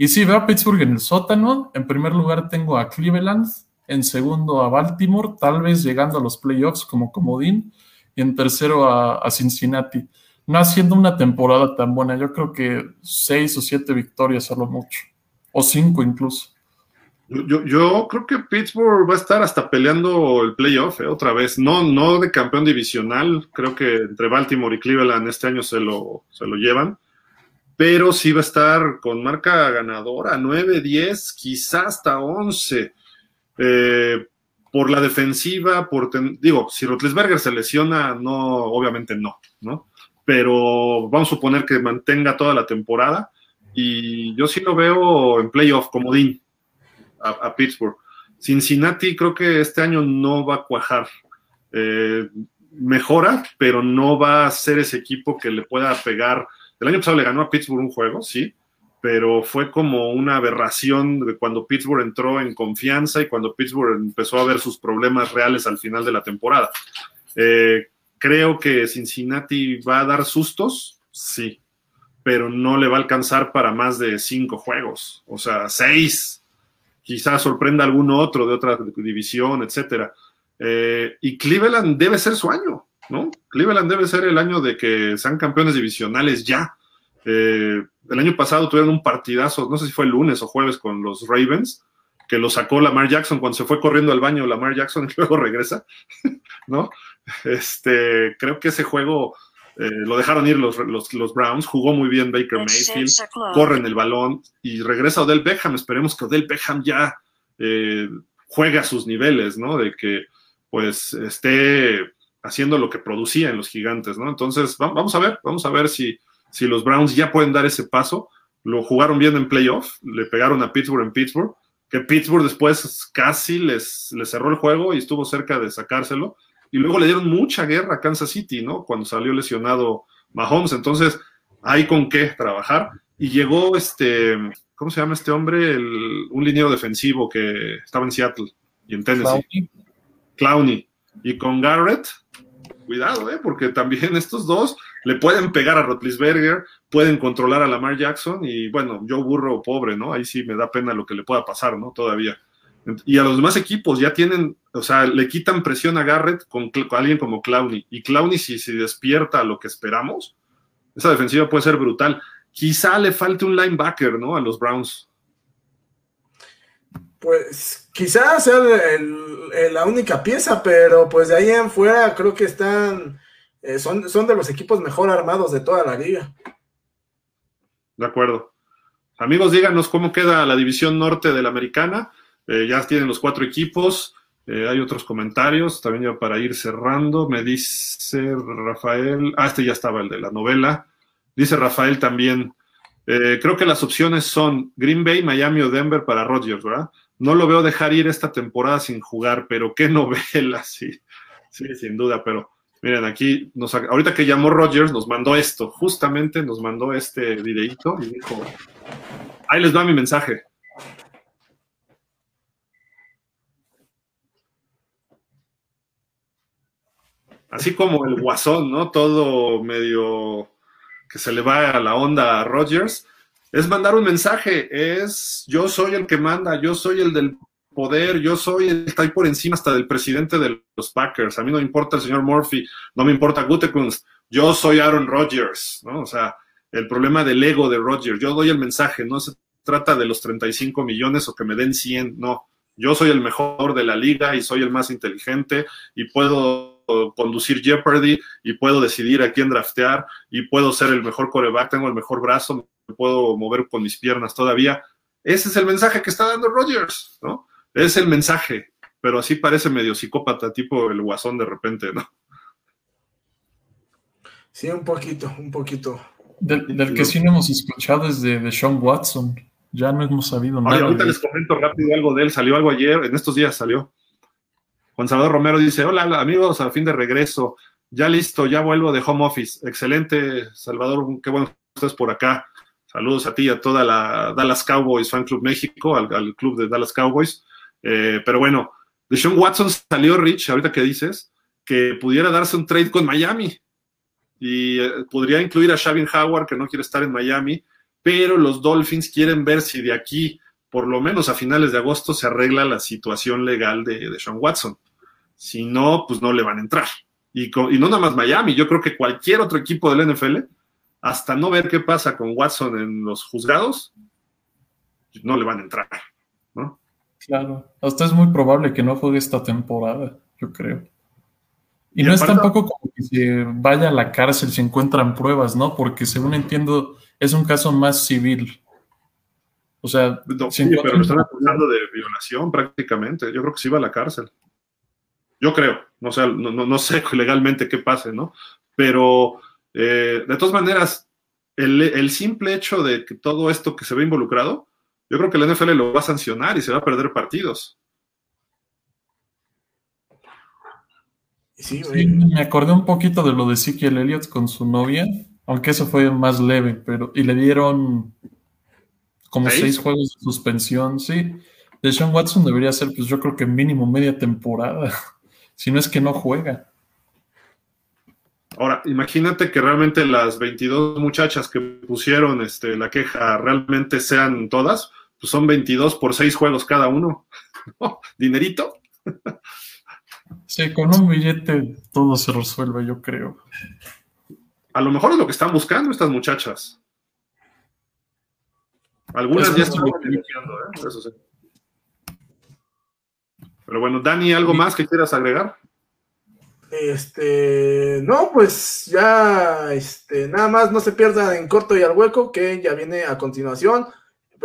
Y sí, veo a Pittsburgh en el sótano. En primer lugar tengo a Cleveland. En segundo a Baltimore, tal vez llegando a los playoffs como comodín. Y en tercero a, Cincinnati. No haciendo una temporada tan buena. Yo creo que seis o siete victorias a lo mucho. O cinco incluso. Yo, creo que Pittsburgh va a estar hasta peleando el playoff eh, otra vez. No, no de campeón divisional. Creo que entre Baltimore y Cleveland este año se lo, se lo llevan pero sí va a estar con marca ganadora, 9, 10, quizás hasta 11. Eh, por la defensiva, por digo, si Rotlesberger se lesiona, no, obviamente no, ¿no? Pero vamos a suponer que mantenga toda la temporada y yo sí lo veo en playoff, comodín, a, a Pittsburgh. Cincinnati creo que este año no va a cuajar. Eh, mejora, pero no va a ser ese equipo que le pueda pegar el año pasado le ganó a Pittsburgh un juego, sí, pero fue como una aberración de cuando Pittsburgh entró en confianza y cuando Pittsburgh empezó a ver sus problemas reales al final de la temporada. Eh, creo que Cincinnati va a dar sustos, sí, pero no le va a alcanzar para más de cinco juegos, o sea, seis. Quizás sorprenda alguno otro de otra división, etcétera. Eh, y Cleveland debe ser su año. ¿no? Cleveland debe ser el año de que sean campeones divisionales ya. Eh, el año pasado tuvieron un partidazo, no sé si fue el lunes o jueves con los Ravens, que lo sacó Lamar Jackson cuando se fue corriendo al baño Lamar Jackson y luego regresa, ¿no? Este, creo que ese juego eh, lo dejaron ir los, los, Browns, jugó muy bien Baker Mayfield, corren el balón y regresa Odell Beckham, esperemos que Odell Beckham ya eh, juegue a sus niveles, ¿no? De que pues esté haciendo lo que producía en los gigantes, ¿no? Entonces, vamos a ver, vamos a ver si, si los Browns ya pueden dar ese paso. Lo jugaron bien en playoff, le pegaron a Pittsburgh en Pittsburgh, que Pittsburgh después casi les, les cerró el juego y estuvo cerca de sacárselo. Y luego le dieron mucha guerra a Kansas City, ¿no? Cuando salió lesionado Mahomes. Entonces, hay con qué trabajar. Y llegó este, ¿cómo se llama este hombre? un lineo defensivo que estaba en Seattle y en Tennessee. Clowney. Y con Garrett, cuidado, ¿eh? porque también estos dos le pueden pegar a Rotlisberger, pueden controlar a Lamar Jackson y bueno, yo burro pobre, ¿no? Ahí sí me da pena lo que le pueda pasar, ¿no? Todavía. Y a los demás equipos ya tienen, o sea, le quitan presión a Garrett con, alguien como Clowney. Y Clowney, si se despierta a lo que esperamos, esa defensiva puede ser brutal. Quizá le falte un linebacker, ¿no? A los Browns. Pues quizás sea la única pieza, pero pues de ahí en fuera creo que están, eh, son, son de los equipos mejor armados de toda la liga. De acuerdo. Amigos, díganos cómo queda la división norte de la americana. Eh, ya tienen los cuatro equipos. Eh, hay otros comentarios, también ya para ir cerrando. Me dice Rafael, ah, este ya estaba el de la novela. Dice Rafael también, creo que las opciones son Green Bay, Miami o Denver para Rodgers, ¿verdad? No lo veo dejar ir esta temporada sin jugar, pero qué novela, sí, sí, sin duda, pero miren, aquí, nos, ahorita que llamó Rodgers, nos mandó esto, justamente nos mandó este videito y dijo, ahí les va mi mensaje. así como el guasón, ¿no? Todo medio que se le va a la onda a Rogers, es mandar un mensaje, es yo soy el que manda, yo soy el del poder, yo soy el que está ahí por encima hasta del presidente de los Packers, a mí no me importa el señor Murphy, no me importa Gutekunst, yo soy Aaron Rodgers, ¿no? O sea, el problema del ego de Rodgers, yo doy el mensaje, no se trata de los 35 millones o que me den 100, no, yo soy el mejor de la liga y soy el más inteligente y puedo conducir Jeopardy y puedo decidir a quién draftear y puedo ser el mejor coreback, tengo el mejor brazo, puedo mover con mis piernas todavía. Ese es el mensaje que está dando Rogers, ¿no? Es el mensaje, pero así parece medio psicópata, tipo el guasón de repente, ¿no? Sí, un poquito, un poquito. Del, que sí no hemos escuchado es de, Sean Watson. Ya no hemos sabido nada. ahorita les comento rápido algo de él. Salió algo ayer, en estos días salió. Juan Salvador Romero dice, hola amigos, al fin de regreso, ya listo, ya vuelvo de home office. Excelente, Salvador, qué bueno que estés por acá. Saludos a ti y a toda la Dallas Cowboys Fan Club México, al, club de Dallas Cowboys. Eh, pero bueno, de Sean Watson salió Rich, ahorita que dices, que pudiera darse un trade con Miami. Y eh, podría incluir a Shavin Howard, que no quiere estar en Miami, pero los Dolphins quieren ver si de aquí, por lo menos a finales de agosto, se arregla la situación legal de, de Sean Watson. Si no, pues no le van a entrar. Y, no nada más Miami, yo creo que cualquier otro equipo del NFL, hasta no ver qué pasa con Watson en los juzgados, no le van a entrar. ¿no? Claro, hasta es muy probable que no juegue esta temporada, yo creo. Y, no es tampoco como que se vaya a la cárcel si encuentran pruebas, ¿no? Porque según entiendo, es un caso más civil. O sea, sí, pero están acusando de violación prácticamente. Yo creo que sí va a la cárcel. Yo creo, no, sé, no, sé legalmente qué pase, ¿no? Pero eh, de todas maneras, el, simple hecho de que todo esto que se ve involucrado, yo creo que la NFL lo va a sancionar y se va a perder partidos. Sí, me acordé un poquito de lo de Ezekiel Elliott con su novia, aunque eso fue más leve, pero y le dieron como ¿Seis? juegos de suspensión, sí. De Sean Watson debería ser, pues yo creo que mínimo media temporada si no es que no juega. Ahora, imagínate que realmente las 22 muchachas que pusieron este, la queja realmente sean todas, pues son 22 por 6 juegos cada uno. ¿Dinerito? sí, con un billete todo se resuelve, yo creo. A lo mejor es lo que están buscando estas muchachas. Algunas ya están iniciando, ¿eh? Eso sí. Pero bueno, Dani, ¿algo más que quieras agregar? Este, no, pues ya, este, nada más no se pierda en corto y al hueco, que ya viene a continuación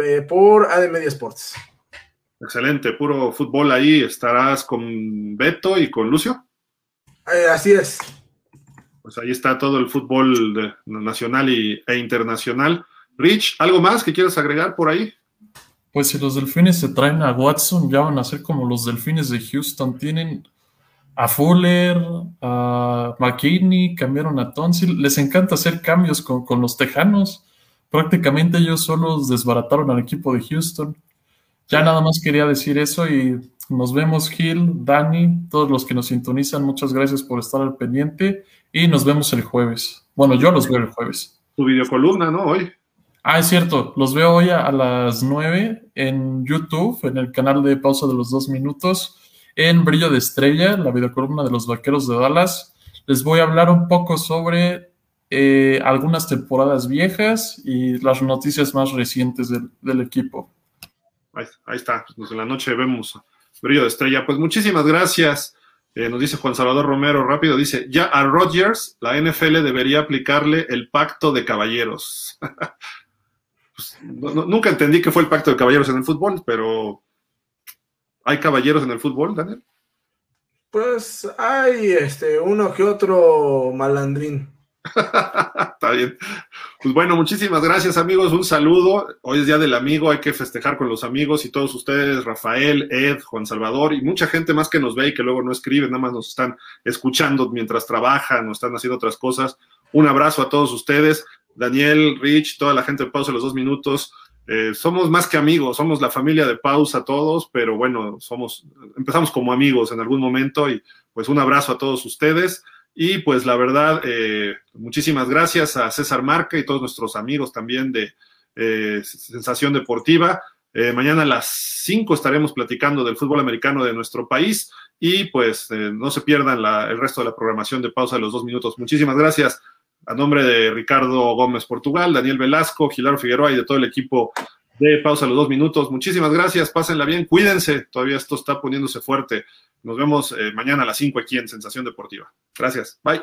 eh, por AD Media Sports. Excelente, puro fútbol ahí. ¿Estarás con Beto y con Lucio? Eh, así es. Pues ahí está todo el fútbol nacional y, e internacional. Rich, ¿algo más que quieras agregar por ahí? Pues si los delfines se traen a Watson, ya van a ser como los delfines de Houston. Tienen a Fuller, a McKinney, cambiaron a Tonsil. Les encanta hacer cambios con, los tejanos. Prácticamente ellos solos desbarataron al equipo de Houston. Ya nada más quería decir eso y nos vemos Gil, Dani, todos los que nos sintonizan, muchas gracias por estar al pendiente y nos vemos el jueves. Bueno, yo los veo el jueves. Tu videocolumna, ¿no? Hoy. Ah, es cierto, los veo hoy a, las 9 en YouTube, en el canal de Pausa de los Dos Minutos, en Brillo de Estrella, la videocolumna de los Vaqueros de Dallas. Les voy a hablar un poco sobre eh, algunas temporadas viejas y las noticias más recientes del, equipo. Ahí, está, pues en la noche vemos Brillo de Estrella. Pues muchísimas gracias. Eh, nos dice Juan Salvador Romero, rápido, dice, ya a Rodgers la NFL debería aplicarle el pacto de caballeros. Pues, nunca entendí qué fue el pacto de caballeros en el fútbol, pero ¿hay caballeros en el fútbol, Daniel? Pues hay este uno que otro malandrín. Está bien. Pues bueno, muchísimas gracias amigos, un saludo. Hoy es Día del Amigo, hay que festejar con los amigos y todos ustedes, Rafael, Ed, Juan Salvador y mucha gente más que nos ve y que luego no escribe, nada más nos están escuchando mientras trabajan o están haciendo otras cosas. Un abrazo a todos ustedes, Daniel, Rich, toda la gente de Pausa los dos minutos. Eh, somos más que amigos, somos la familia de Pausa todos, pero bueno, somos, empezamos como amigos en algún momento y pues un abrazo a todos ustedes. Y pues la verdad, eh, muchísimas gracias a César Marca y todos nuestros amigos también de eh, Sensación Deportiva. Eh, mañana a las 5 estaremos platicando del fútbol americano de nuestro país y pues no se pierdan el resto de la programación de pausa de los dos minutos. Muchísimas gracias a nombre de Ricardo Gómez Portugal, Daniel Velasco, Gilaro Figueroa y de todo el equipo de pausa los dos minutos. Muchísimas gracias, pásenla bien, cuídense, todavía esto está poniéndose fuerte. Nos vemos eh, mañana a las 5 aquí en Sensación Deportiva. Gracias. Bye.